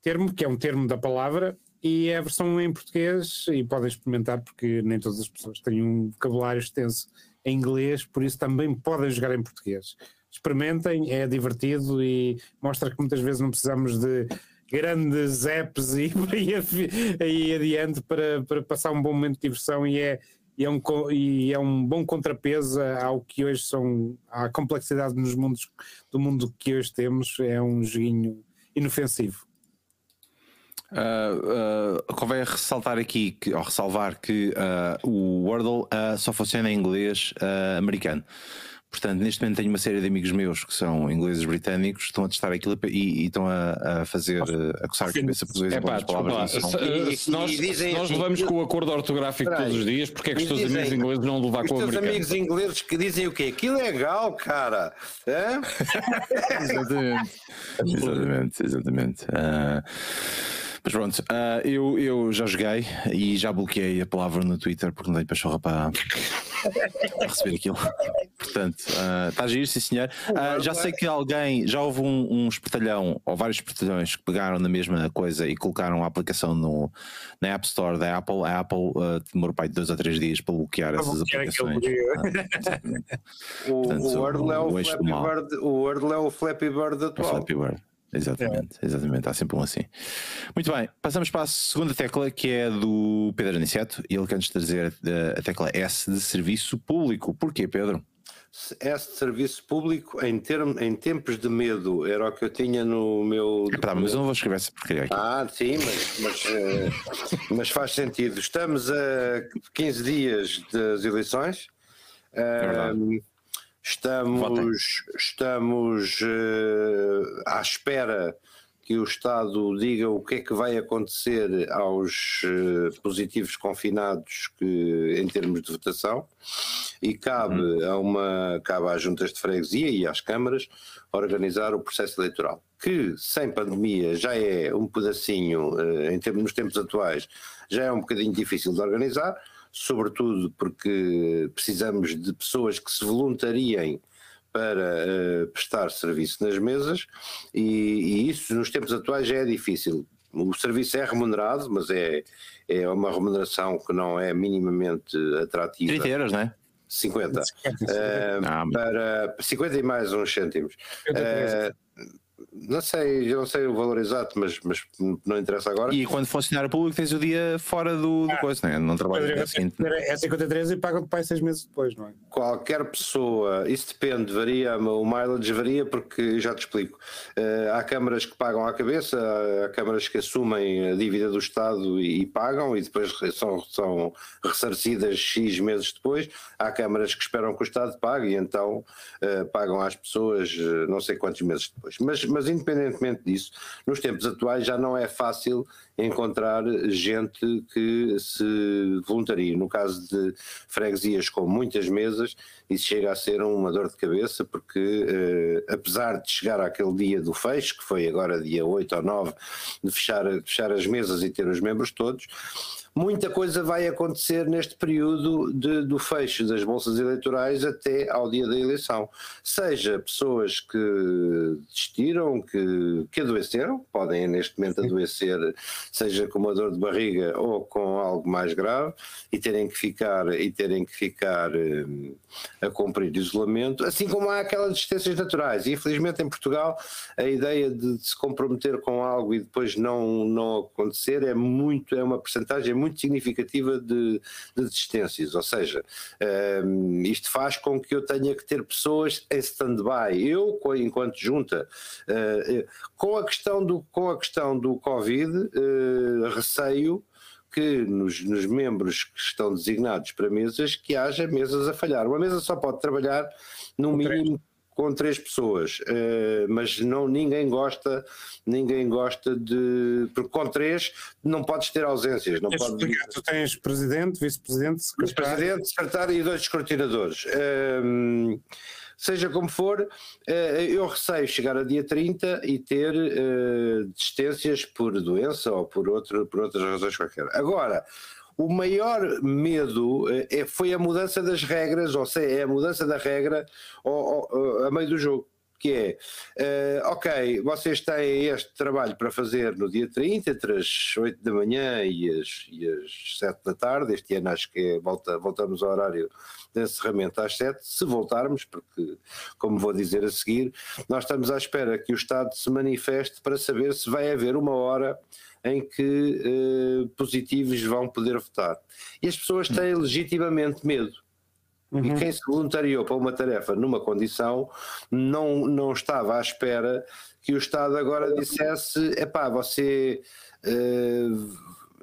Termo, que é um termo da palavra, e é a versão em português, e podem experimentar, porque nem todas as pessoas têm um vocabulário extenso em inglês, por isso também podem jogar em português. Experimentem, é divertido e mostra que muitas vezes não precisamos de grandes apps e aí, adiante para, para passar um bom momento de diversão e é, e é, um, e é um bom contrapeso ao que hoje são, à complexidade nos mundos, do mundo que hoje temos, é um joguinho inofensivo. Uh, uh, convém ressaltar aqui, que, ou ressalvar que uh, o Wordle só funciona em inglês americano. Portanto, neste momento tenho uma série de amigos meus que são ingleses britânicos, estão a testar aquilo e, e estão a, a fazer, uh, a coçar a cabeça por dois É pá, as palavras. não se. E- se nós, dizem se nós assim, levamos com o acordo ortográfico Espera aí. todos os dias, porque é que os teus dizem- amigos ingleses não levar Os com o teus americano? amigos ingleses que dizem o quê? Que legal, cara! Hã? Exatamente. exatamente, exatamente. Ah, mas pronto, ah, eu, eu já joguei e já bloqueei a palavra no Twitter porque não tenho pachorra para, para receber aquilo. Portanto, uh, está a giro, sim senhor. Uh, já sei que alguém, já houve um, um espertalhão, ou vários espertalhões que pegaram na mesma coisa e colocaram a aplicação no, na App Store da Apple. A Apple uh, demorou para dois ou três dias para bloquear essas aplicações. O, Portanto, o Wordle é o, o Flappy. Bird, o Wordle é o Flappy Bird O atual. Flappy Bird. Exatamente, exatamente, há sempre um assim. Muito bem, passamos para a segunda tecla que é do Pedro Aniceto e ele quer nos trazer a, a tecla S de serviço público. Porquê, Pedro? S de serviço público em, termo, em tempos de medo era o que eu tinha no meu. Epá, mas eu não vou escrever essa porcaria aqui. Ah, sim, mas, mas, eh, mas faz sentido. Estamos a 15 dias das eleições. verdade. Ahm, estamos estamos eh, à espera que o Estado diga o que é que vai acontecer aos eh, positivos confinados que, em termos de votação. E cabe a uma cabe às juntas de freguesia e às câmaras organizar o processo eleitoral que sem pandemia já é um pedacinho eh, em termos nos tempos atuais já é um bocadinho difícil de organizar sobretudo porque precisamos de pessoas que se voluntariem para eh, prestar serviço nas mesas e, e isso nos tempos atuais já é difícil. O serviço é remunerado, mas é, é uma remuneração que não é minimamente atrativa. 30 euros, não é? 50. Eh, Ah, mas- para 50 e mais uns cêntimos. Eh, não sei, eu não sei o valor exato, mas, mas não interessa agora. E quando funcionário público tens o dia fora do, do coisa, não é? Não trabalhas no dia seguinte. É 53 e pagam-te pai seis meses depois, não é? Qualquer pessoa, isso depende, varia, o mileage varia porque já te explico. Eh, há câmaras que pagam à cabeça, há câmaras que assumem a dívida do Estado e, e pagam e depois são, são ressarcidas X meses depois. Há câmaras que esperam que o Estado pague e então eh, pagam às pessoas eh, não sei quantos meses depois. Mas, mas independentemente disso, nos tempos atuais já não é fácil encontrar gente que se voluntarie. No caso de freguesias com muitas mesas, isso chega a ser uma dor de cabeça, porque eh, apesar de chegar àquele dia do fecho, que foi agora dia 8 ou 9, de fechar, de fechar as mesas e ter os membros todos, muita coisa vai acontecer neste período de- do fecho das bolsas eleitorais até ao dia da eleição. Seja pessoas que desistiram, que, que adoeceram, podem neste momento adoecer, seja com uma dor de barriga ou com algo mais grave, e terem que ficar, e terem que ficar eh, a cumprir isolamento, assim como há aquelas desistências naturais. E infelizmente em Portugal a ideia de, de se comprometer com algo e depois não, não acontecer é muito, é uma percentagem muito significativa de, de desistências. Ou seja, ehm, isto faz com que eu tenha que ter pessoas em stand-by. Eu, enquanto junta, eh, com a questão do, com a questão do Covid, eh, receio que nos, nos membros que estão designados para mesas que haja mesas a falhar. Uma mesa só pode trabalhar no mínimo com três pessoas, eh, mas não ninguém gosta, ninguém gosta de porque com três não podes ter ausências, não de pode explicar, Tu tens presidente, vice-presidente, secretário. presidente, secretário e dois escrutinadores. Hum, seja como for, eh, eu receio chegar a dia 30 e ter eh, desistências por doença ou por, outro, por outras razões qualquer. Agora, o maior medo eh, é- foi a mudança das regras, ou seja, é a mudança da regra ao- a meio do jogo. Que é, eh, ok, vocês têm este trabalho para fazer no dia 30, entre as 8 da manhã e as, e as 7 da tarde. Este ano acho que é, volta, voltamos ao horário de encerramento às 7, se voltarmos, porque, como vou dizer a seguir, nós estamos à espera que o Estado se manifeste para saber se vai haver uma hora em que eh, positivos vão poder votar. E as pessoas têm legitimamente medo. E quem se voluntariou para uma tarefa numa condição não, não estava à espera que o Estado agora dissesse: epá, você. eh,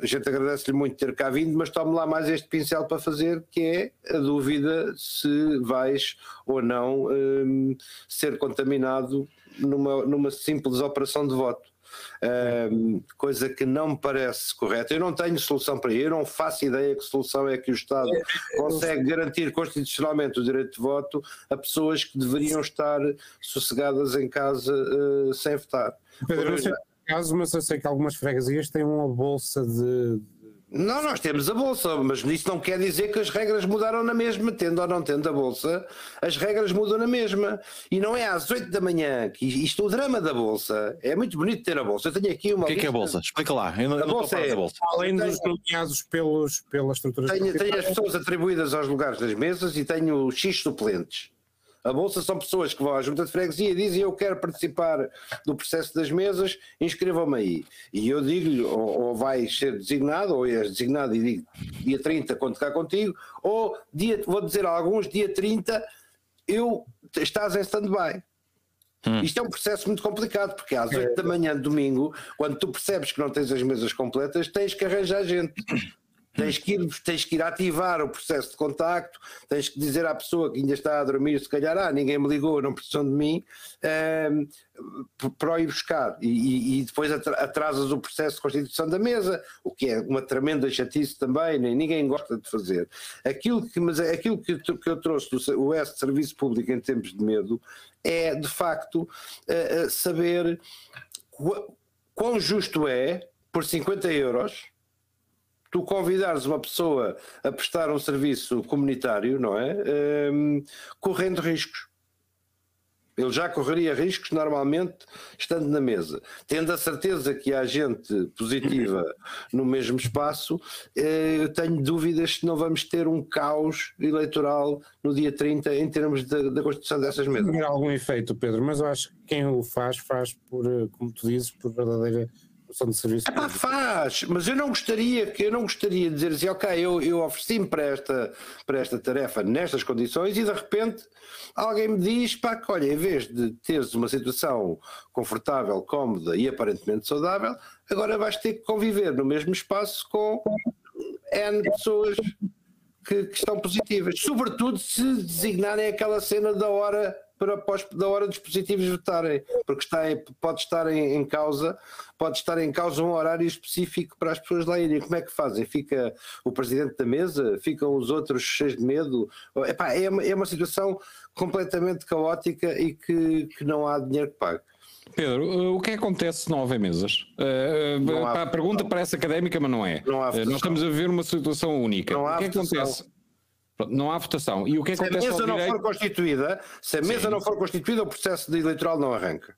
a gente agradece-lhe muito ter cá vindo, mas tome lá mais este pincel para fazer, que é a dúvida se vais ou não eh, ser contaminado numa, numa simples operação de voto. Um, coisa que não me parece correta. Eu não tenho solução para isso, eu não faço ideia que solução é que o Estado consegue garantir constitucionalmente o direito de voto a pessoas que deveriam estar sossegadas em casa uh, sem votar. Pedro, caso, mas eu sei que algumas freguesias têm uma bolsa de, Não, nós temos a Bolsa, mas isso não quer dizer que as regras mudaram na mesma, tendo ou não tendo a Bolsa, as regras mudam na mesma. E não é às 8 da manhã, que isto, o drama da Bolsa, é muito bonito ter a Bolsa. Eu tenho aqui uma. O que é que é a bolsa? Explica lá. Eu não, A não bolsa é- bolsa. Além Tenho- dos nomeados pelos, pela estrutura Tenho, tenho as pessoas atribuídas aos lugares das mesas e tenho X suplentes. A bolsa são pessoas que vão à junta de freguesia e dizem eu quero participar do processo das mesas, inscrevam-me aí. E eu digo-lhe, ou, ou vai ser designado, ou és designado e digo dia 30 conto cá contigo, ou dia, vou dizer a alguns, dia 30 eu estás em stand-by. Isto é um processo muito complicado, porque às 8 da manhã de domingo, quando tu percebes que não tens as mesas completas, tens que arranjar gente. Tens que, ir, tens que ir ativar o processo de contacto, tens que dizer à pessoa que ainda está a dormir, se calhar, ah, ninguém me ligou, não precisam de mim, ehm, p- para ir buscar. E, e- depois atra- atrasas o processo de constituição da mesa, o que é uma tremenda chatice também, nem ninguém gosta de fazer. Aquilo que, mas aquilo que, que eu trouxe do S de Serviço Público em tempos de medo é, de facto, eh, saber quão justo é, por 50 euros, tu convidares uma pessoa a prestar um serviço comunitário, não é? Hum, correndo riscos. Ele já correria riscos normalmente estando na mesa. Tendo a certeza que há gente positiva no mesmo espaço, eh, eu tenho dúvidas se não vamos ter um caos eleitoral no dia 30 em termos da, da constituição dessas mesas. ter algum efeito, Pedro, mas eu acho que quem o faz, faz por, eh, como tu dizes, por verdadeira noção de serviço. Epá, faz, mas eu não gostaria que eu não gostaria de dizer assim, ok, eu, eu ofereci-me para esta, para esta tarefa nestas condições e de repente alguém me diz pá, que olha, em vez de teres uma situação confortável, cómoda e aparentemente saudável, agora vais ter que conviver no mesmo espaço com N pessoas que, que estão positivas, sobretudo se designarem aquela cena da hora para pós- da hora dos positivos votarem, porque está em- pode estar em, em causa, pode estar em causa um horário específico para as pessoas lá irem. Como é que fazem? Fica o presidente da mesa, ficam os outros cheios de medo. Epá, é, uma, é uma situação completamente caótica e que, que não há dinheiro que pague. Pedro, o que é que acontece se não houver mesas? Não há a pergunta votação. parece académica, mas não é. Não há votação. nós estamos a viver uma situação única. Não há o que é que acontece? Não há votação. E o que é que Se a acontece mesa ao não direito? for constituída, se a mesa não for constituída, o processo eleitoral não arranca.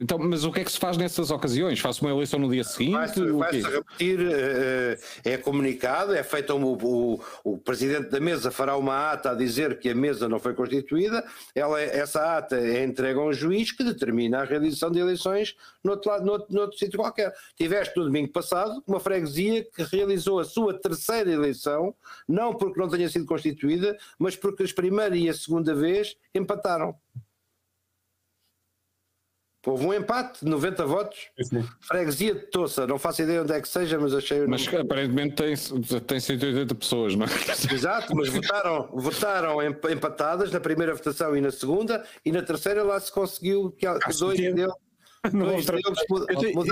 Então, mas o que é que se faz nessas ocasiões? Faço uma eleição no dia seguinte? Vai-se O vai-se quê? repetir, eh, é comunicado, é feito um, o, o presidente da mesa fará uma ata a dizer que a mesa não foi constituída, ela, essa ata é entregue a um juiz que determina a realização de eleições no outro, lado, no outro, no outro sítio qualquer. Tiveste no domingo passado uma freguesia que realizou a sua terceira eleição, não porque não tenha sido constituída, mas porque a primeira e a segunda vez empataram. Houve um empate de 90 votos. Freguesia de Toça, não faço ideia onde é que seja, mas achei Mas aparentemente tem, tem 180 pessoas, não é? Exato, mas votaram, votaram em- empatadas na primeira votação e na segunda, e na terceira lá se conseguiu que, que dois Não dois deles Eu tenho,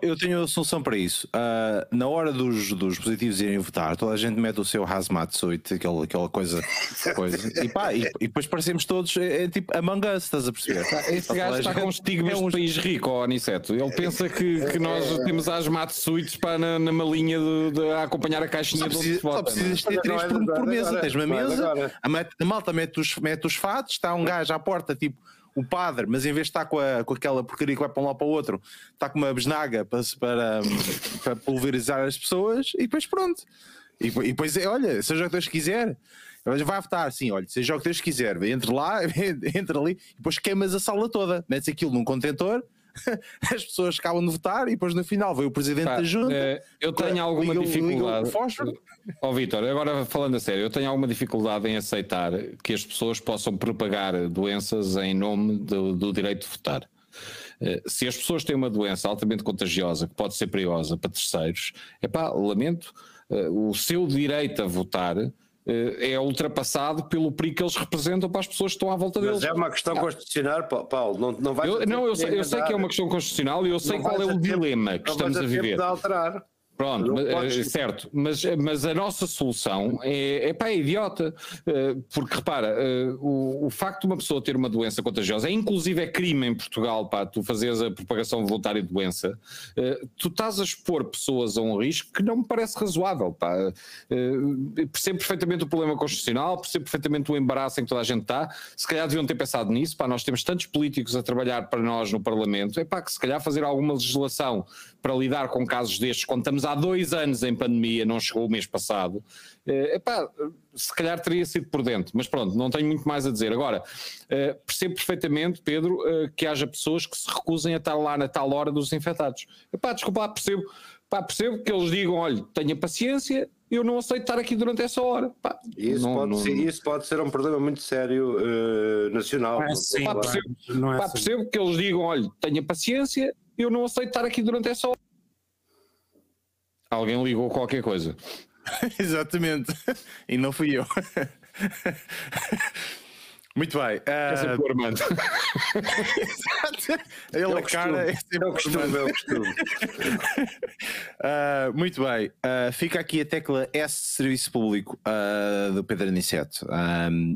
de opinião. solução, para isso. Ah, na hora dos, dos positivos irem votar, toda a gente mete o seu hazmat suit, aquela, aquela coisa, coisa e, pá, e, e depois parecemos todos, é, é tipo Among Us, estás a perceber? Esse gajo está com estigmas É de um- país rico, ó, Aniceto. Ele pensa que, que nós temos as matsuites para na, na malinha de, de a acompanhar a caixinha Só, de onde precisa, se só é? precisas ter três é por, por mesa. agora, Tens uma mesa, a, a malta mete os, mete os fatos, está um gajo à porta, tipo o padre, mas em vez de estar com, a, com aquela porcaria que vai para um lado para o outro, está com uma besnaga para, para, para pulverizar as pessoas e depois pronto. E, e depois é, olha, seja o que Deus quiser. Vai votar assim, olha, seja o que Deus quiser, entre lá, entra ali, e depois queimas a sala toda, metes aquilo num contentor, as pessoas acabam de votar e depois no final veio o presidente Pá, da junta. eh, eu tenho alguma liga dificuldade. Ó Vitor, agora falando a sério, eu tenho alguma dificuldade em aceitar que as pessoas possam propagar doenças em nome do, do direito de votar. Eh, Se as pessoas têm uma doença altamente contagiosa que pode ser perigosa para terceiros, é pá, lamento, eh, o seu direito a votar é ultrapassado pelo perigo que eles representam para as pessoas que estão à volta deles. Mas é uma questão constitucional, Pa- Paulo. Não, não vais Eu- não, eu tempo sei, eu sei que é uma questão constitucional e eu sei qual é o a tempo- dilema que não vais estamos a tempo viver. de alterar. Pronto, mas, podes- eh, certo, mas, mas a nossa solução é, é pá, é idiota, eh, porque repara, eh, o, o facto de uma pessoa ter uma doença contagiosa, é inclusive é crime em Portugal, pá, tu fazeres a propagação voluntária de doença, eh, tu estás a expor pessoas a um risco que não me parece razoável, pá. Eh, percebo perfeitamente o problema constitucional, percebo perfeitamente o embaraço em que toda a gente está, se calhar deviam ter pensado nisso, pá, nós temos tantos políticos a trabalhar para nós no Parlamento, é pá, que se calhar fazer alguma legislação para lidar com casos destes, quando estamos há dois anos em pandemia, não chegou o mês passado, eh, epá, se calhar teria sido por dentro, mas pronto, não tenho muito mais a dizer. Agora, eh, percebo perfeitamente, Pedro, eh, que haja pessoas que se recusem a estar lá na tal hora dos infectados. Epá, desculpa, percebo, pá, percebo que eles digam, olha, tenha paciência, eu não aceito estar aqui durante essa hora. Pá, Isso, não- pode não- ser, isso pode ser um problema muito sério eh, nacional. É Não assim, Pá, lá. percebo, não é pá, assim. percebo que eles digam, olha, tenha paciência, eu não aceito estar aqui durante essa hora. Alguém ligou qualquer coisa. Exatamente. E não fui eu. Muito bem. É ah, sempre o Armando. Ele É o a cara é é o costume, é o costume. Ah, muito bem, Ah, fica aqui a tecla S Serviço Público ah, do Pedro Aniceto.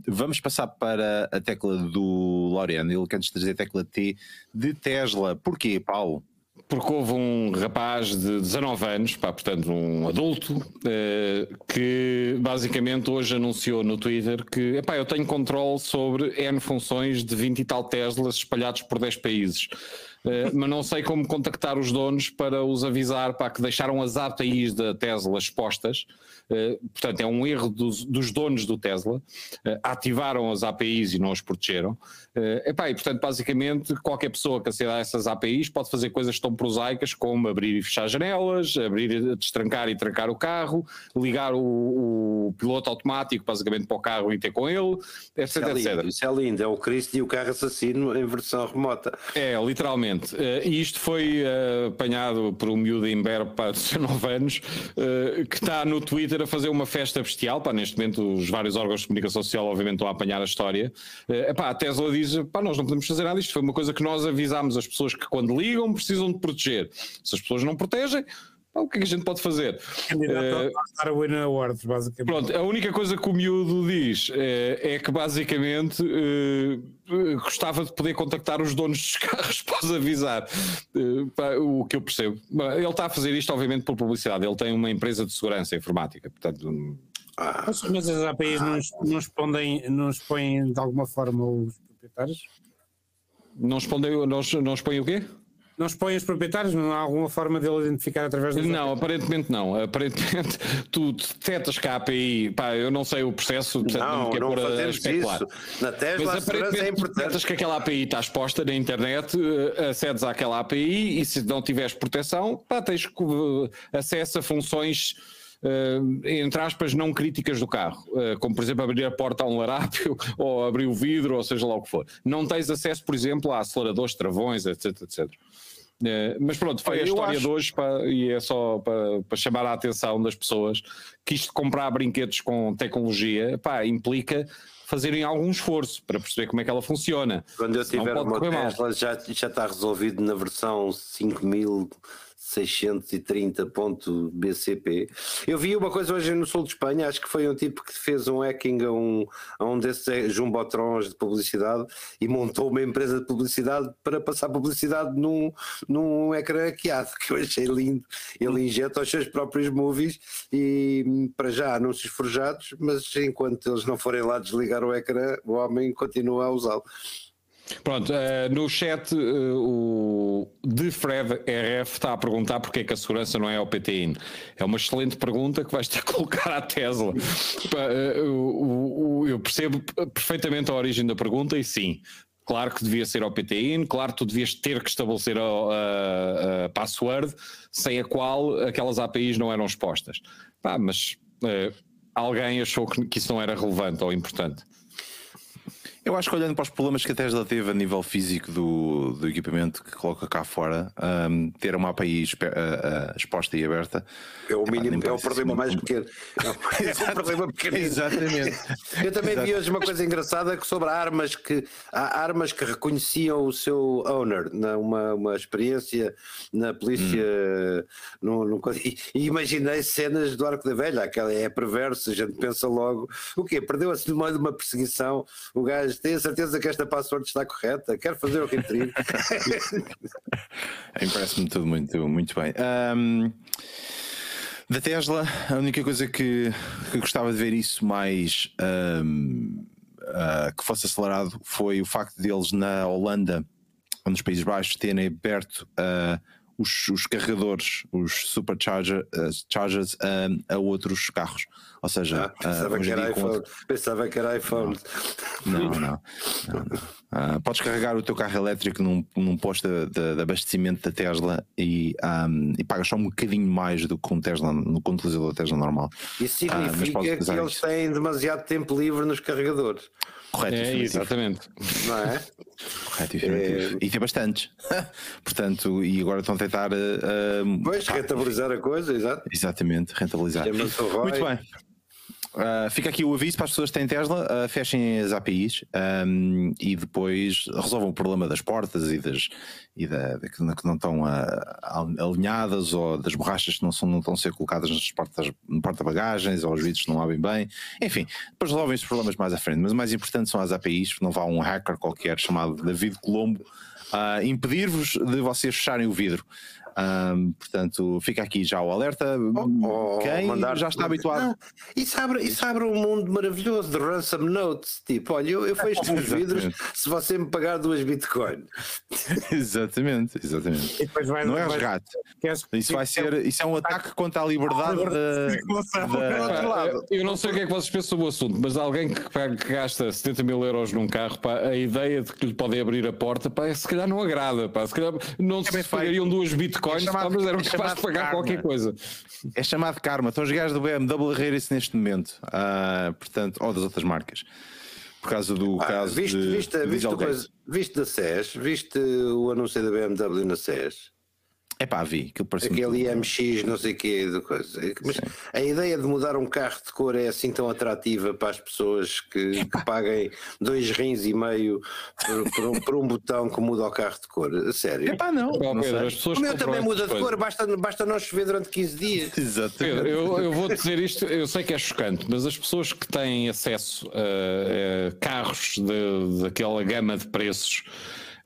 Vamos passar para a tecla do Laureano, ele quer nos trazer a tecla T de Tesla. Porquê, Paulo? Porque houve um rapaz de 19 anos, pá, portanto um adulto, eh, que basicamente hoje anunciou no Twitter que epá, eu tenho controle sobre N funções de 20 e tal Teslas espalhados por 10 países. Eh, mas não sei como contactar os donos para os avisar para que deixaram as APIs da Tesla expostas. Eh, portanto, é um erro dos, dos donos do Tesla. Eh, ativaram as APIs e não os protegeram. Epá, e, portanto, basicamente, qualquer pessoa que aceda a essas APIs pode fazer coisas tão prosaicas como abrir e fechar janelas, abrir, destrancar e trancar o carro, ligar o, o piloto automático, basicamente, para o carro e ter com ele, etc, Isso é etc. lindo, isso é lindo. É o Cristo e o carro assassino em versão remota. É, literalmente. Eh, E isto foi eh, apanhado por um miúdo em Berbe pá, de 19 anos eh, que está no Twitter a fazer uma festa bestial. Pá, neste momento, os vários órgãos de comunicação social, obviamente, estão a apanhar a história. Epá, a Tesla diz: pá, nós não podemos fazer nada. Isto foi uma coisa que nós avisámos as pessoas que, quando ligam, precisam de proteger. Se as pessoas não protegem, o que é que a gente pode fazer? Candidato Eh, a dar o Winner Awards, basicamente. Pronto, a única coisa que o miúdo diz eh, é, que basicamente eh, eh, gostava de poder contactar os donos dos carros para os avisar. Eh, pá, o que eu percebo. Ele está a fazer isto, obviamente, por publicidade. Ele tem uma empresa de segurança informática, portanto. hum, Mas, mas as APIs não, es- não, expõem, não expõem de alguma forma os proprietários? Não respondeu, não, não expõe o quê? Não expõem os proprietários? Não há alguma forma de ele identificar através das Não, aparentemente não. Aparentemente tu detectas que a API, pá, eu não sei o processo, portanto não, Não, me quero pôr a especular. isso. Na Tesla Mas é aparentemente importante. detectas que aquela API está exposta na internet, eh, acedes àquela API e se não tiveres proteção, pá, tens co- acesso a funções. eh, entre aspas, não críticas do carro, eh, como por exemplo abrir a porta a um larápio ou abrir o vidro, ou seja lá o que for. Não tens acesso, por exemplo, a aceleradores, travões, etc, etc. Eh, mas pronto, foi Olha, a história acho- de hoje e é só para, para chamar a atenção das pessoas que isto de comprar brinquedos com tecnologia pá, implica fazerem algum esforço para perceber como é que ela funciona. Quando eu tiver uma. Tesla já, já está resolvido na versão 5630.bcp. Eu vi uma coisa hoje no sul de Espanha, acho que foi um tipo que fez um hacking a um, a um desses jumbotrons de publicidade e montou uma empresa de publicidade para passar publicidade num, num ecrã hackeado, que eu achei lindo. Ele injeta os seus próprios movies e para já anúncios forjados, mas enquanto eles não forem lá desligar o ecrã, o homem continua a usá-lo. Pronto, eh, no chat eh, o de Fred RF está a perguntar porque é que a segurança não é ao PTIN. É uma excelente pergunta que vais ter que colocar à Tesla. Eh, eu percebo perfeitamente a origem da pergunta e sim. Claro que devia ser ao PTIN, claro que tu devias ter que estabelecer a, a- a password sem a qual aquelas APIs não eram expostas. Pá, mas eh, alguém achou que, que isso não era relevante ou importante. Eu acho que olhando para os problemas que a Tesla teve a nível físico do, do equipamento que coloca cá fora, um, ter uma API uh, uh, exposta e aberta É o mínimo, é o problema mais pequeno. É o problema pequeno. Exatamente. Eu também vi hoje uma coisa engraçada que sobre armas que há armas que reconheciam o seu owner, na, uma, uma experiência na polícia. no- no- e, e imaginei cenas do Arco da Velha, aquela é perverso, a gente pensa logo, o quê? Perdeu-se no meio de uma perseguição, o gajo tem a certeza que esta password está correta, quer fazer o retrieve. Parece-me tudo muito, muito bem. Um, da Tesla, a única coisa que, que gostava de ver isso mais um, uh, que fosse acelerado foi o facto deles na Holanda, ou nos Países Baixos, terem aberto uh, os, os carregadores, os supercharger, uh, chargers um, a outros carros. Ou seja, Ah, pensava, uh, hoje que era iPhone, outro- pensava que era iPhone. não, não. não, não. Ah, podes carregar o teu carro elétrico num, num posto de, de- de abastecimento da Tesla e, ahm, e pagas só um bocadinho mais do que um Tesla, no que um utilizador da Tesla normal. Isso Ah, significa podes que eles isso. têm demasiado tempo livre nos carregadores, Correto, É, exatamente. não é? Correto, afirmativo. E tem bastantes. Portanto, e agora estão a tentar. ah, ah, Pois, rentabilizar a coisa, exato. Exatamente, rentabilizar. Muito bem. Uh, fica aqui o aviso para as pessoas que têm Tesla, uh, fechem as APIs um, e depois resolvam o problema das portas e das e da, que, não- que não estão uh, alinhadas ou das borrachas que não, são, não estão a ser colocadas nas portas, porta-bagagens ou os vidros que não abrem bem. Enfim, depois resolvem esses problemas mais à frente. Mas o mais importante são as APIs, não vá um hacker qualquer chamado David Colombo uh, impedir-vos de vocês fecharem o vidro. Um, portanto, fica aqui já o alerta. Ou Quem mandar- já está habituado. Não, isso, abre, isso abre um mundo maravilhoso de ransom notes. Tipo, olha, eu, eu fecho os vidros se você me pagar duas bitcoin. exatamente, exatamente. E depois vai, Não é resgate. Isso vai ser, isso é um ataque contra a liberdade da, da- eu- não sei o que é que vocês pensam sobre o assunto, mas alguém que, que gasta 70 mil euros num carro, pá, a ideia de que lhe podem abrir a porta, pá, se calhar não agrada. Pá, se calhar não se bem feito. pagariam duas bitcoins, É chamado- pá, mas eram é capazes chamado de pagar karma. qualquer coisa. é chamado karma. Estão os gajos do BMW a rir isso neste momento, Ah, portanto, ou das outras marcas, por causa do Ah, caso viste, de, viste, de viste, coisa, viste da SES? Viste o anúncio da BMW na SES? É pá, vi, aquilo parece Aquele IMX, não sei o quê, de coisa. Mas a ideia de mudar um carro de cor é assim tão atrativa para as pessoas que, que paguem dois rins e meio por, por um, por um botão que muda o carro de cor. Sério. É pá, não, Pá, não Pedro, sei. as pessoas O meu também muda de cor, basta, basta não chover durante 15 dias. Exatamente. Pedro, eu, eu vou dizer isto, eu sei que é chocante, mas as pessoas que têm acesso a, a carros de- daquela gama de preços.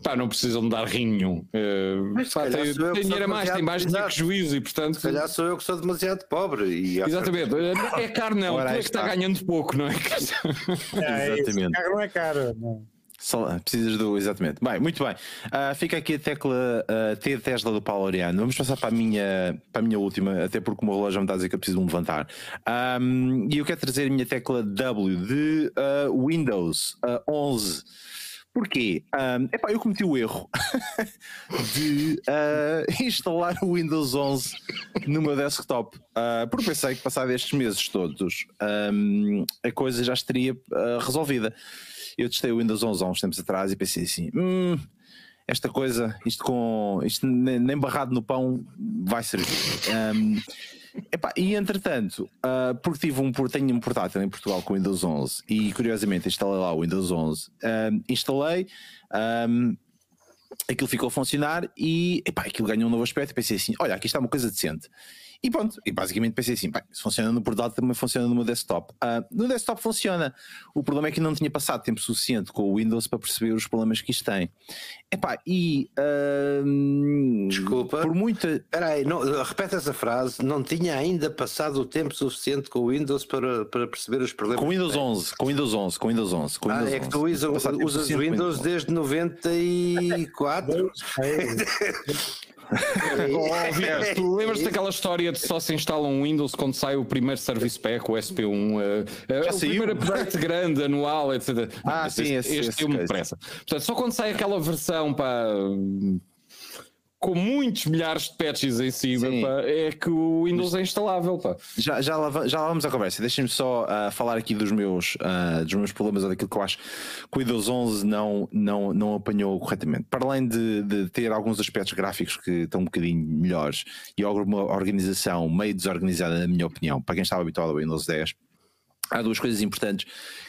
Pá, não precisam de dar rim nenhum. Eh, Mas pá, tem, dinheiro a mais, tem mais dinheiro que juízo e portanto. Se calhar sou eu que sou demasiado pobre. E Exatamente, é caro não, Ora, tu é que está está. ganhando pouco, não é? É Exatamente. carro não é caro. não. Só- precisas do. Exatamente. Bem, muito bem. Ah, fica aqui a tecla ah, T de Tesla do Paulo Oriano. Vamos passar para a, minha, para a minha última, até porque o meu relógio me está a dizer que eu preciso de me levantar. Ahm, e eu quero trazer a minha tecla W de ah, Windows ah, 11. Porquê? Um, epá, eu cometi o erro de ah, instalar o Windows 11 no meu desktop, Ah, porque pensei que passado estes meses todos ahm, a coisa já estaria ah, resolvida. Eu testei o Windows 11 há uns tempos atrás e pensei assim: "Hum, esta coisa, isto com isto nem barrado no pão vai servir. Um, epá, e entretanto, ah, porque tive um, tenho um portátil em Portugal com Windows 11 e curiosamente instalei lá o Windows 11, um, instalei, um, aquilo ficou a funcionar e epá, aquilo ganhou um novo aspecto pensei assim: olha, aqui está uma coisa decente. E pronto, e basicamente pensei assim: bem, se funciona no portátil, também funciona no meu desktop. Ah, no desktop funciona. O problema é que não tinha passado tempo suficiente com o Windows para perceber os problemas que isto tem. Epá, e ahm, Desculpa. por muita. Espera aí, não, repete essa frase. Não tinha ainda passado o tempo suficiente com o Windows para, para perceber os problemas. Com que Windows tem. 11, com Windows 11, com Windows 11. Com Ah, Windows é que 11. tu usas suficiente com Windows desde 94. É, Oh, Vitor, tu lembras daquela história de só se instala um Windows quando sai o primeiro Service Pack, o SP1, eh, eh, Já o primeiro update grande, anual, etc. Ah, Este- sim, esse- Este esse deu-me coisa. pressa. Portanto, só quando sai aquela versão para com muitos milhares de patches em cima, pá, é que o Windows é instalável. Pá. Já, já, lá, já lá vamos à conversa. Deixem-me só ah, falar aqui dos meus, ah, dos meus problemas ou daquilo que eu acho que o Windows 11 não, não, não apanhou corretamente. Para além de, de ter alguns aspectos gráficos que estão um bocadinho melhores e alguma organização meio desorganizada, na minha opinião, para quem estava habituado ao Windows 10, há duas coisas importantes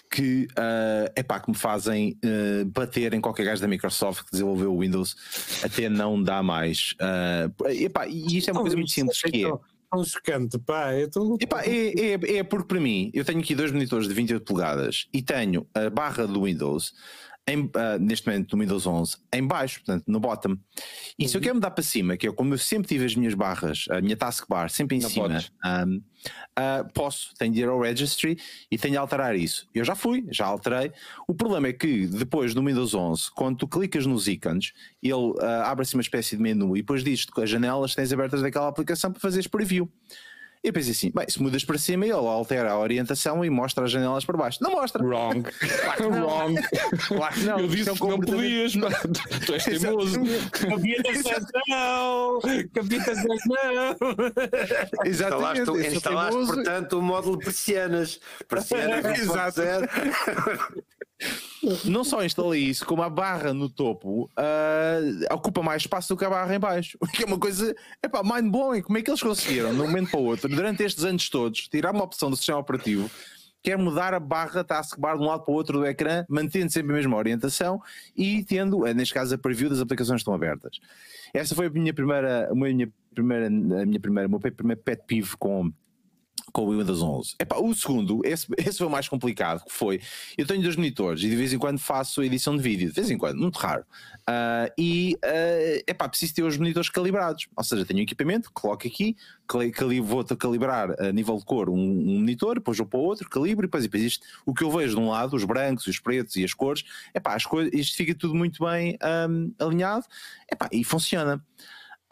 que, é epá, que me fazem ah, bater em qualquer gajo da Microsoft que desenvolveu o Windows até não dá mais. Ah, epá, e isto é uma coisa muito simples que é. Um chocante, pá. Eu estou Epá, é, é, é porque para mim, eu tenho aqui dois monitores de 28 polegadas e tenho a barra do Windows, em, ah, neste momento do Windows 11, em baixo, portanto no bottom. E se eu quero mudar para cima, que é como eu sempre tive as minhas barras, a minha taskbar sempre em Não cima, podes. ahm, ah, posso, tenho de ir ao registry e tenho de alterar isso. Eu já fui, já alterei. O problema é que depois no Windows 11, quando tu clicas nos ícones, ele ah, abre-se uma espécie de menu e depois diz-te que as janelas tens abertas daquela aplicação para fazeres preview. E eu pensei assim, bem, se mudas para cima, ele altera a orientação e mostra as janelas para baixo. Não mostra. Wrong. Wrong. Claro que não. Eu disse é um que não podias, pá. Tu és teimoso. Capita não! Capita não! Exatamente. Instalaste, instalaste portanto, o módulo persianas. Persianas Exato. 1.0. Não só instalei isso, como a barra no topo ah, ocupa mais espaço do que a barra em baixo. Que é uma coisa, epá, mind blowing. Como é que eles conseguiram, de um momento para o outro, durante estes anos todos, tirar uma opção do sistema operativo, quer mudar a barra taskbar de um lado para o outro do ecrã, mantendo sempre a mesma orientação e tendo, eh, neste caso, a preview das aplicações que estão abertas. Essa foi a minha primeira, a minha primeira, a minha primeira, o meu primeiro pet peeve com com o Windows 11. Epá, o segundo, esse, esse foi o mais complicado, que foi, eu tenho dois monitores e de vez em quando faço edição de vídeo, de vez em quando, muito raro, Ah, e é epá, preciso ter os monitores calibrados, ou seja, tenho um equipamento, coloco aqui, cali, vou calibrar a nível de cor um, um monitor, depois vou para o outro, calibro e depois, depois isto, o que eu vejo de um lado, os brancos, os pretos e as cores, epá, as coisas, isto fica tudo muito bem ahm, alinhado, epá, e funciona.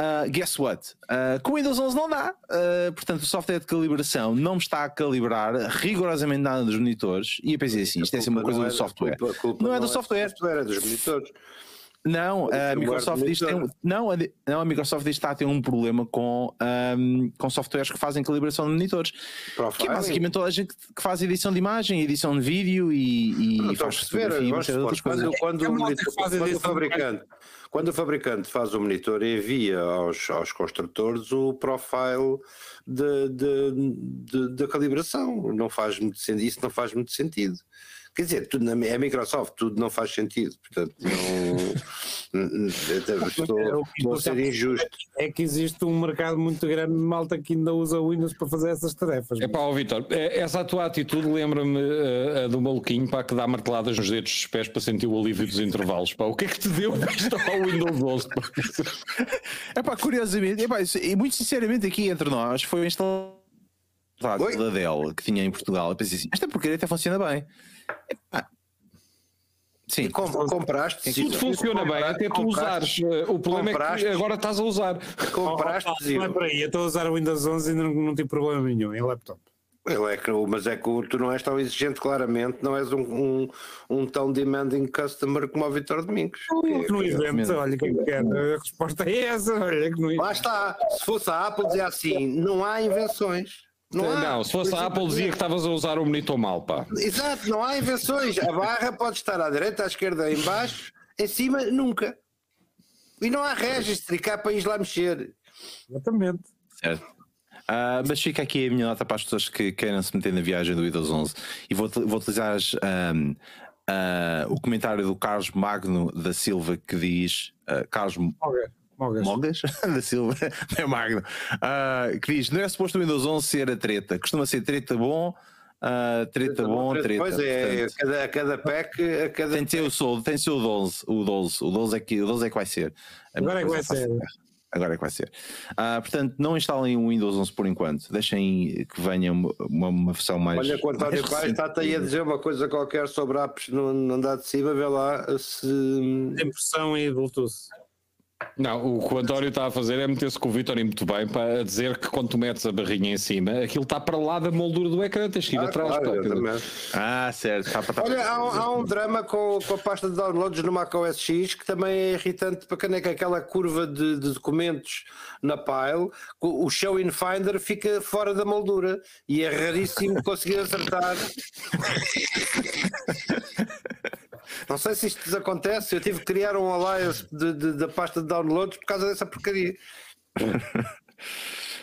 Uh, guess what? Uh, com o Windows 11 não dá. Uh, portanto, o software de calibração não me está a calibrar rigorosamente nada dos monitores. E eu pensei assim: isto é sempre uma coisa do software. Culpa, culpa Não é do software. é dos monitores. Não, a firmware Microsoft do diz que tem não, a, não, a Microsoft diz que está a ter um problema com, um, com softwares que fazem calibração de monitores. Que é Profiling. basicamente toda a gente que faz edição de imagem, edição de vídeo e, e a faz fotografia e mas, outras quando, coisas. quando, É que a o monitor- que faz quando o edição de fabricante, quando o fabricante faz o monitor envia aos, aos construtores o profile da calibração, não faz muito sentido, isso não faz muito sentido. Quer dizer, tudo na, é Microsoft, tudo não faz sentido, portanto, não, estou, estou a ser injusto. É que existe um mercado muito grande de malta que ainda usa o Windows para fazer essas tarefas. É pá, ó Vitor, é- essa tua atitude lembra-me a do maluquinho pá, que dá marteladas nos dedos dos pés para sentir o alívio dos intervalos. Pá. O que é que te deu para instalar o Windows 11? Pá? É pá, curiosamente, epá, isso- e muito sinceramente aqui entre nós foi instalado da Dell que tinha em Portugal. Eu pensei assim, esta porcaria até funciona bem. Epá. Sim, E com- compraste, Tudo funciona bem até tu usares. Eh, O problema é que agora estás a usar. compraste, Oh, oh, não é por aí, eu estou a usar o Windows 11 e não, não tive problema nenhum em laptop. Eu é que, mas é que tu não és tão exigente, claramente, não és um, um, um tão demanding customer como o Vitor Domingos. Que é- No que é- evento, mesmo. olha quem quer. A resposta é essa. Olha que no Lá está, se fosse a Apple dizia assim, não há invenções. Não, há. Não, se fosse a Apple dizia que estavas a usar o monitor mal, pá. Exato, não há invenções. A barra pode estar à direita, à esquerda, em baixo, em cima, nunca. E não há registro, e cá para ir lá mexer. Exatamente. certo. Ah, mas fica aqui a minha nota para as pessoas que queiram se meter na viagem do Windows 11 e vou, vou utilizar as, ahm, ah, o comentário do Carlos Magno da Silva que diz ah, Carlos Mogas. Mogas. Mogas da Silva, é Magno, ah, que diz: não é suposto o Windows 11 ser a treta, costuma ser treta bom, ah, treta bom, treta. Pois é, cada, a cada pack, a cada tem de ser o Sol, tem de ser o 12, o 12, o 12 é que, o 12 é que vai ser. Agora é que vai ser. Agora é que vai ser. Ah, portanto, não instalem o Windows 11 por enquanto. Deixem que venha uma, uma, versão mais. Olha, que o António mais Paz recente. está aí a dizer uma coisa qualquer sobre apps no, no andar de cima, vê lá se. Impressão e Bluetooth. Não, o que o António está a fazer é meter-se com o Vitor e muito bem para dizer que quando tu metes a barrinha em cima, aquilo está para lá da moldura do ecrã, tens que ir Ah, atrás. claro, pá. Ah, certo. Tá, tá. Olha, há, um- há um drama com, com a pasta de downloads no Mac OS X que também é irritante para quem é que aquela curva de, de documentos na pile, o o Show in Finder fica fora da moldura e é raríssimo conseguir acertar. Não sei se isto acontece, eu tive que criar um de- de- da pasta de downloads por causa dessa porcaria. Uh,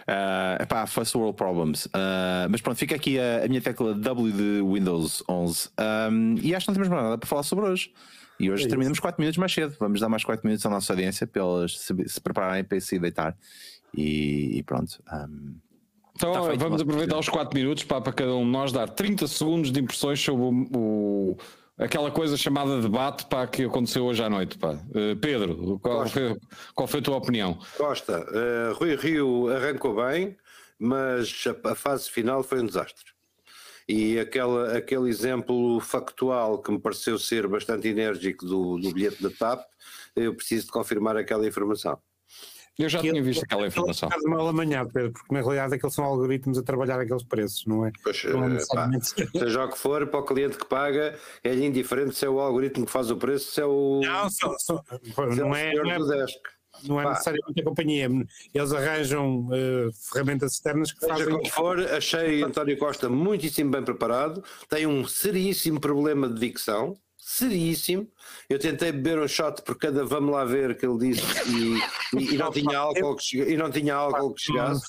epá, first world problems. Uh, mas pronto, fica aqui a, a minha tecla W de Windows 11. Um, e acho que não temos mais nada para falar sobre hoje. E hoje terminamos 4 minutos mais cedo. Vamos dar mais 4 minutos à nossa audiência para elas se, se prepararem para se deitar. E, e pronto. um, Então feito, vamos aproveitar os 4 minutos para, para cada um de nós dar 30 segundos de impressões sobre o, o- aquela coisa chamada debate para que aconteceu hoje à noite. Pá. Eh, Pedro, qual foi, qual foi a tua opinião? Costa, eh, Rui Rio arrancou bem, mas a, a fase final foi um desastre. E aquela, aquele exemplo factual que me pareceu ser bastante enérgico do, do bilhete da TAP, eu preciso de confirmar aquela informação. Eu já tinha visto aquela informação. Faz mal amanhã, Pedro, porque na realidade aqueles são algoritmos a trabalhar aqueles preços, não é? Pois, Não é eh, pá, necessariamente- seja o que for, para o cliente que paga, é-lhe indiferente se é o algoritmo que faz o preço, se é o, Não, só- só- se é não o é, senhor não é, do desk. não é Pá. necessariamente a companhia. Eles arranjam eh, ferramentas externas que Seja fazem. como for, achei António Costa muitíssimo bem preparado. Tem um seríssimo problema de dicção. Seríssimo. Eu tentei beber um shot por cada vamos lá ver que ele disse e, e- e não, tinha álcool que e não tinha álcool que chegasse.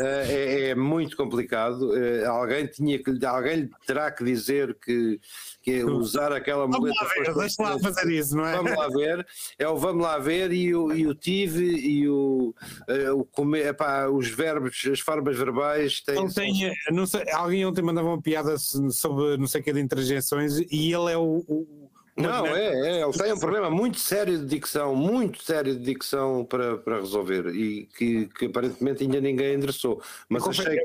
Eh, é, é muito complicado. Eh, alguém, tinha que, alguém terá que dizer que, que usar aquela Vamos muleta. lá ver, deixa lá fazer isso, não é? Vamos lá ver, é o vamos lá ver e o, e o tive e o, eh, o comer, epá, os verbos, as formas verbais têm. Ele tem, não sei, alguém ontem mandava uma piada sobre não sei o que de interjeições e ele é o. o- Não, é, é, ele tem um problema muito sério de dicção, muito sério de dicção para, para resolver e que, que aparentemente ainda ninguém endereçou. Mas achei,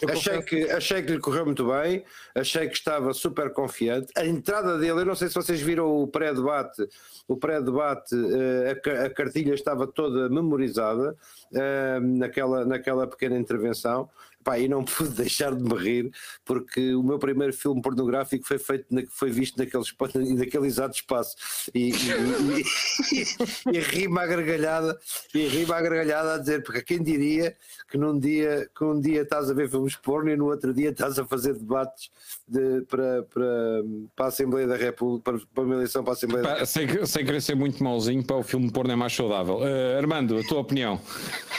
eu achei, que, achei que lhe correu muito bem, achei que estava super confiante. A entrada dele, eu não sei se vocês viram o pré-debate, o pré-debate, eh, a, a cartilha estava toda memorizada eh, naquela, naquela pequena intervenção. Pá, e não pude deixar de me rir porque o meu primeiro filme pornográfico foi feito na, foi visto naquele, naquele exato espaço e, e, e, e, e rima a gargalhada e rima a gargalhada a dizer porque quem diria que num dia que um dia estás a ver filmes porno e no outro dia estás a fazer debates de- para, para, para a Assembleia da República para, para uma eleição para a Assembleia da Pá, sem, sem querer ser muito mauzinho, para o filme porno é mais saudável. Eh, Armando, a tua opinião?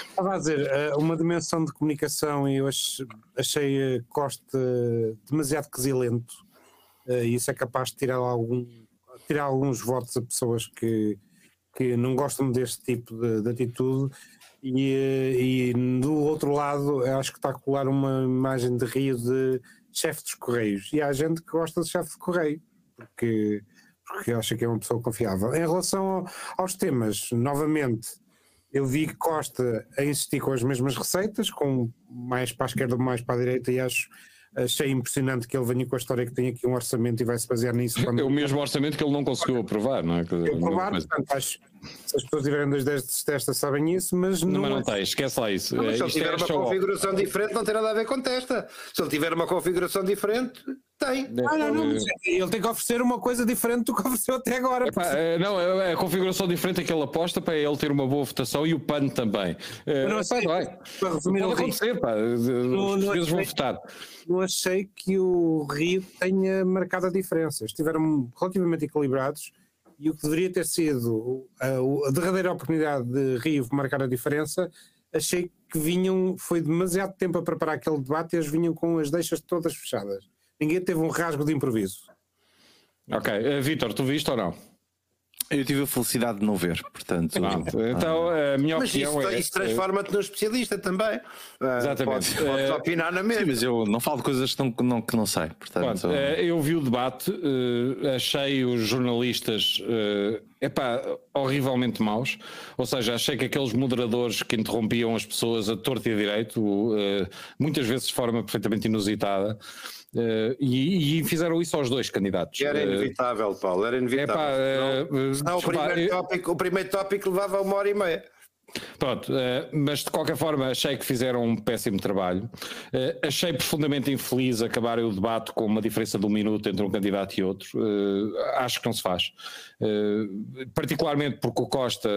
Estava a dizer, eh, uma dimensão de comunicação e ach- achei Costa demasiado quesilento eh, e isso é capaz de tirar, algum, tirar alguns votos a pessoas que, que não gostam deste tipo de, de atitude e, eh, e do outro lado acho que está a colar uma imagem de Rio de chefe dos Correios e há gente que gosta de chefe de Correio porque, porque acha que é uma pessoa confiável. Em relação ao- aos temas, novamente eu vi que Costa a insistir com as mesmas receitas, com mais para a esquerda, mais para a direita, e acho achei impressionante que ele venha com a história que tem aqui um orçamento e vai se basear nisso É o mesmo orçamento que ele não conseguiu aprovar, não é? Eu provar. mas- Portanto, acho se as pessoas tiverem dois dedos de testa sabem isso, mas Não, não, mas não é- tem, esquece lá isso. Não, se Eh, ele tiver é uma show off. configuração diferente, não tem nada a ver com testa. Se ele tiver uma configuração diferente, tem. Ah, não, não, ele tem que oferecer uma coisa diferente do que ofereceu até agora. Epá, eh, não, é a configuração diferente que ele aposta para ele ter uma boa votação e o PAN também. Eh, Mas não sei, vai. para resumir Pode acontecer, pá. Os não portugueses vão achei- votar. não achei que o Rio tenha marcado a diferença. Estiveram relativamente equilibrados e o que deveria ter sido a, a derradeira oportunidade de Rio marcar a diferença, achei que vinham, foi demasiado tempo a preparar aquele debate e eles vinham com as deixas todas fechadas. Ninguém teve um rasgo de improviso. Ok, Eh, Vítor, tu viste ou não? Eu tive a felicidade de não ver, portanto. Pronto, então a minha Mas opinião isso, é. isso transforma-te num especialista também. Ah, Exatamente. Podes, podes Eh, opinar na Sim, mesma. mas eu não falo de coisas que não, que não, que não sei. Portanto, Pronto, eh, eu vi o debate, eh, achei os jornalistas eh, epá, horrivelmente maus. Ou seja, achei que aqueles moderadores que interrompiam as pessoas a torto e a direito, muitas vezes de forma perfeitamente inusitada, uh, e, e, fizeram isso aos dois candidatos. Era inevitável, Paulo, era inevitável. Epá, não, o, primeiro tópico, o primeiro tópico levava uma hora e meia. Pronto, mas de qualquer forma achei que fizeram um péssimo trabalho. Achei profundamente infeliz acabarem o debate com uma diferença de um minuto entre um candidato e outro. Acho que não se faz. particularmente porque o Costa,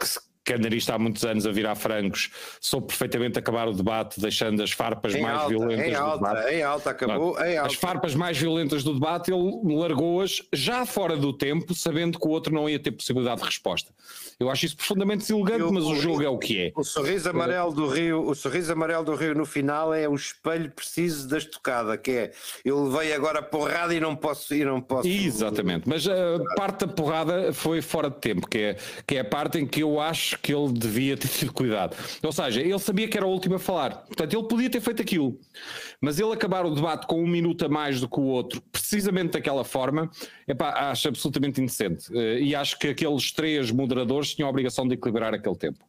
que se que anda nisto há muitos anos a virar francos, soube perfeitamente acabar o debate, deixando as farpas em mais alta, violentas em do alta, debate. Em alta, acabou. Em alta. As farpas mais violentas do debate, ele largou-as já fora do tempo, sabendo que o outro não ia ter possibilidade de resposta. Eu acho isso profundamente deselegante, mas o, jogo é o que é. O sorriso amarelo do Rio, o sorriso amarelo do Rio no final é o espelho preciso da estocada, que é eu levei agora porrada e não posso e não posso. Exatamente, mas a parte da porrada foi fora de tempo, que é, que é a parte em que eu acho que ele devia ter tido cuidado. Ou seja, ele sabia que era o último a falar, portanto, ele podia ter feito aquilo, mas ele acabar o debate com um minuto a mais do que o outro, precisamente daquela forma, epá, acho absolutamente indecente. Eh, e acho que aqueles três moderadores tinham a obrigação de equilibrar aquele tempo.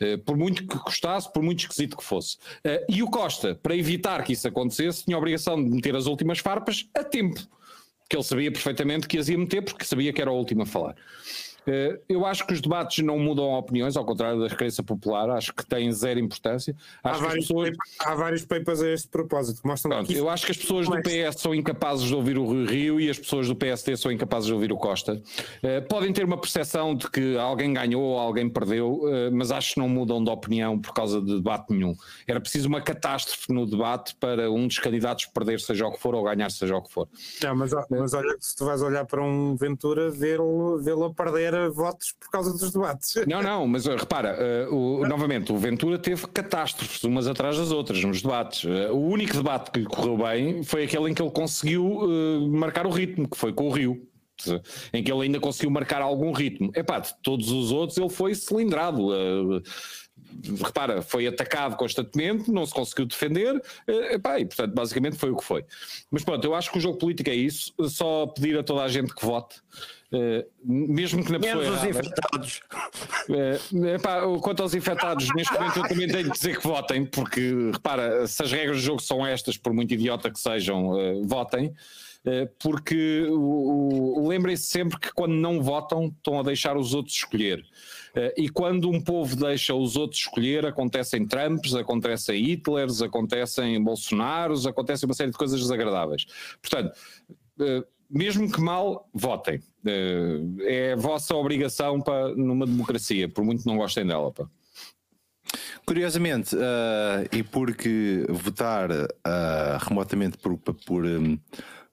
Uh, por muito que custasse, por muito esquisito que fosse. Uh, e o Costa, para evitar que isso acontecesse, tinha a obrigação de meter as últimas farpas a tempo, que ele sabia perfeitamente que as ia meter, porque sabia que era o último a falar. Eh, eu acho que os debates não mudam opiniões, ao contrário da crença popular, acho que têm zero importância. Há vários, pessoas... papers, há, vários papers a este propósito que mostram Pronto, que Eu acho que as pessoas do PS são incapazes de ouvir o Rio e as pessoas do PSD são incapazes de ouvir o Costa. Uh, podem ter uma percepção de que alguém ganhou ou alguém perdeu, uh, mas acho que não mudam de opinião por causa de debate nenhum. Era preciso uma catástrofe no debate para um dos candidatos perder, seja o que for, ou ganhar, seja o que for. Não, mas, mas olha, se tu vais olhar para um Ventura, vê-lo vê a perder votos por causa dos debates. Não, não, mas uh, repara, uh, o, novamente, o Ventura teve catástrofes umas atrás das outras nos debates. Uh, o único debate que lhe correu bem foi aquele em que ele conseguiu marcar o ritmo, que foi com o Rio. Em que ele ainda conseguiu marcar algum ritmo. Epá, de todos os outros ele foi cilindrado repara, foi atacado constantemente, não se conseguiu defender, epá, e portanto basicamente foi o que foi. Mas pronto, eu acho que o jogo político é isso, só pedir a toda a gente que vote, Uh, mesmo que na pessoa Menos os infectados. Uh, epá, quanto aos infectados, neste momento eu também tenho de dizer que votem, porque repara, se as regras do jogo são estas, por muito idiota que sejam, uh, votem. Porque lembrem-se sempre que quando não votam estão a deixar os outros escolher. E quando um povo deixa os outros escolher, acontecem Trumps, acontecem Hitlers, acontecem Bolsonaros, acontecem uma série de coisas desagradáveis. Portanto, mesmo que mal, votem. Eh, é a vossa obrigação para, numa democracia, por muito não gostem dela. Pá. Curiosamente, uh, e porque votar uh, remotamente por, por, um,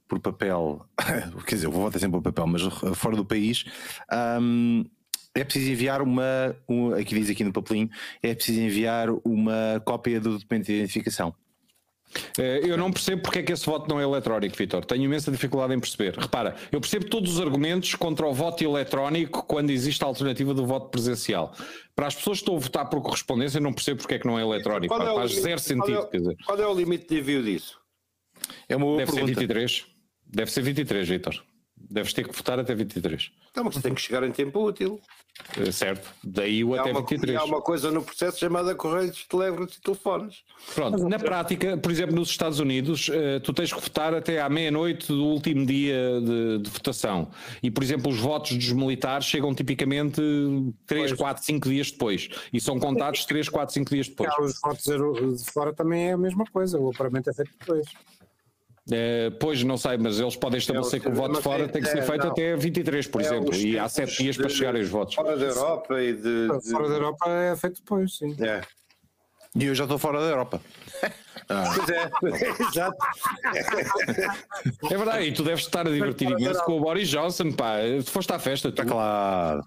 por papel, quer dizer, eu vou votar sempre por papel, mas fora do país, um, é preciso enviar uma, um, aqui diz aqui no papelinho, é preciso enviar uma cópia do documento de identificação. Eh, eu não percebo porque é que esse voto não é eletrónico, Vitor. Tenho imensa dificuldade em perceber. Repara, eu percebo todos os argumentos contra o voto eletrónico quando existe a alternativa do voto presencial. Para as pessoas que estão a votar por correspondência, não percebo porque é que não é eletrónico. Pá, é faz limite, zero sentido. Qual é, quer dizer. qual é o limite de envio disso? É uma Deve pergunta. ser 23. Deve ser 23, Vitor. Deves ter que votar até 23. Então, mas tem que chegar em tempo útil. Eh, certo, daí o até uma, 23. Há uma coisa no processo chamada correios de telégrafos e telefones. Pronto, na prática, por exemplo, nos Estados Unidos, eh, tu tens que votar até à meia-noite do último dia de, de, votação. E, por exemplo, os votos dos militares chegam tipicamente 3, pois. 4, 5 dias depois. E são contados 3, 4, 5 dias depois. os votos de fora também é a mesma coisa, o aparamento é feito depois. Uh, pois não sei, mas eles podem estabelecer é, que o voto fora tem que ser é, feito não. até 23, por é exemplo, e há 7 dias para chegarem os votos. Fora da Europa e de, de... Fora da Europa é feito depois, sim. É. E eu já estou fora da Europa. Ah. Pois é, exato. É verdade, e tu deves estar a divertir imenso com o Boris Johnson, pá. Tu foste à festa, tu. Está claro.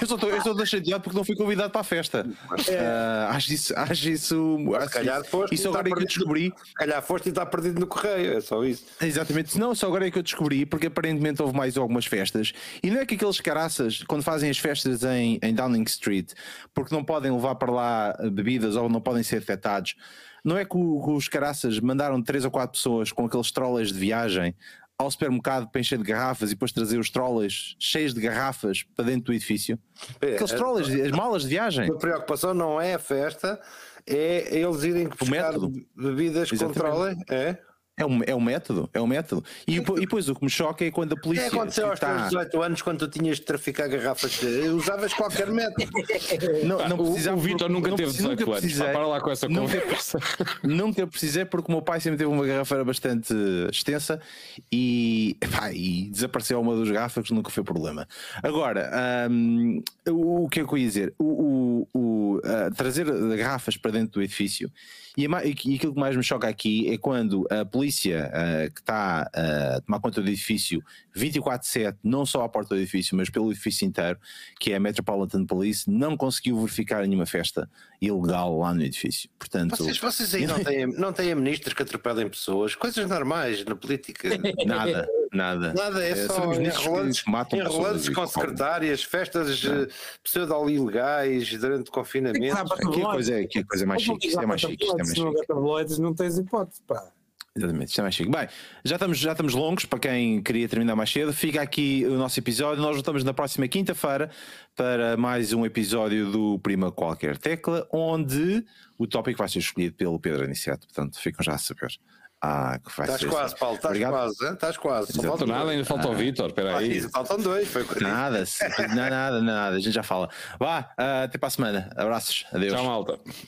eu só estou chateado porque não fui convidado para a festa. É. Uh, acho isso. Acho isso se calhar foste isso agora é que eu descobri. Se calhar foste e está perdido no correio, é só isso. Exatamente. Não, só agora é que eu descobri, porque aparentemente houve mais algumas festas. E não é que aqueles caraças, quando fazem as festas em, em Downing Street, porque não podem levar para lá bebidas ou não podem ser detectados não é que, os caraças mandaram três ou quatro pessoas com aqueles trolleys de viagem ao supermercado para encher de garrafas e depois trazer os trolleys cheios de garrafas para dentro do edifício? É, Aqueles é- trolleys, as malas de viagem. A preocupação não é a festa, é eles irem buscar bebidas Exatamente. controlem. É? É um, é um método, é um método. E, e depois o que me choca é quando a polícia. É, aconteceu aos tá- teus 18 anos quando tu tinhas de traficar garrafas. Usavas qualquer método. não, não o, precisava o Vitor nunca não teve precisei- 18 anos. precisei. Pá, para lá com essa Nunca- conversa. Nunca precisei porque o meu pai sempre teve uma garrafeira bastante extensa e, epá, e desapareceu uma das garrafas, nunca foi problema. Agora, hum, o, o que é que eu ia dizer? O, o- o, ah, trazer garrafas para dentro do edifício e, e aquilo que mais me choca aqui é quando a polícia ah, que está ah, a tomar conta do edifício 24-7, não só à porta do edifício, mas pelo edifício inteiro, que é a Metropolitan Police, não conseguiu verificar nenhuma festa ilegal lá no edifício. Portanto, Vocês, vocês aí não têm, não têm ministros que atropelem pessoas, coisas normais na política. Nada, nada. Nada, é Eh, só enrolantes, enrolantes com secretárias, festas eh, pseudo-ilegais durante o confinamento. Que coisa é, que coisa mais chique, isto é mais chique, isto é mais Se não chique. houver tabloides, não tens hipótese, pá. Exatamente, isto é mais chique. Bem, já estamos, já estamos longos para quem queria terminar mais cedo. Fica aqui o nosso episódio. Nós voltamos na próxima quinta-feira para mais um episódio do Prima Qualquer Tecla, onde o tópico vai ser escolhido pelo Pedro Aniceto. Portanto, ficam já a saber. Ah, que vai Estás quase. Paulo, estás Obrigado. quase, hein? estás quase. Exato. faltam Nada, ainda falta o Vitor. Espera Ah, aí. faltam dois, foi. Nada, nada, nada, nada, a gente já fala. Vá, ah, até para a semana. Abraços, adeus. Tchau, malta.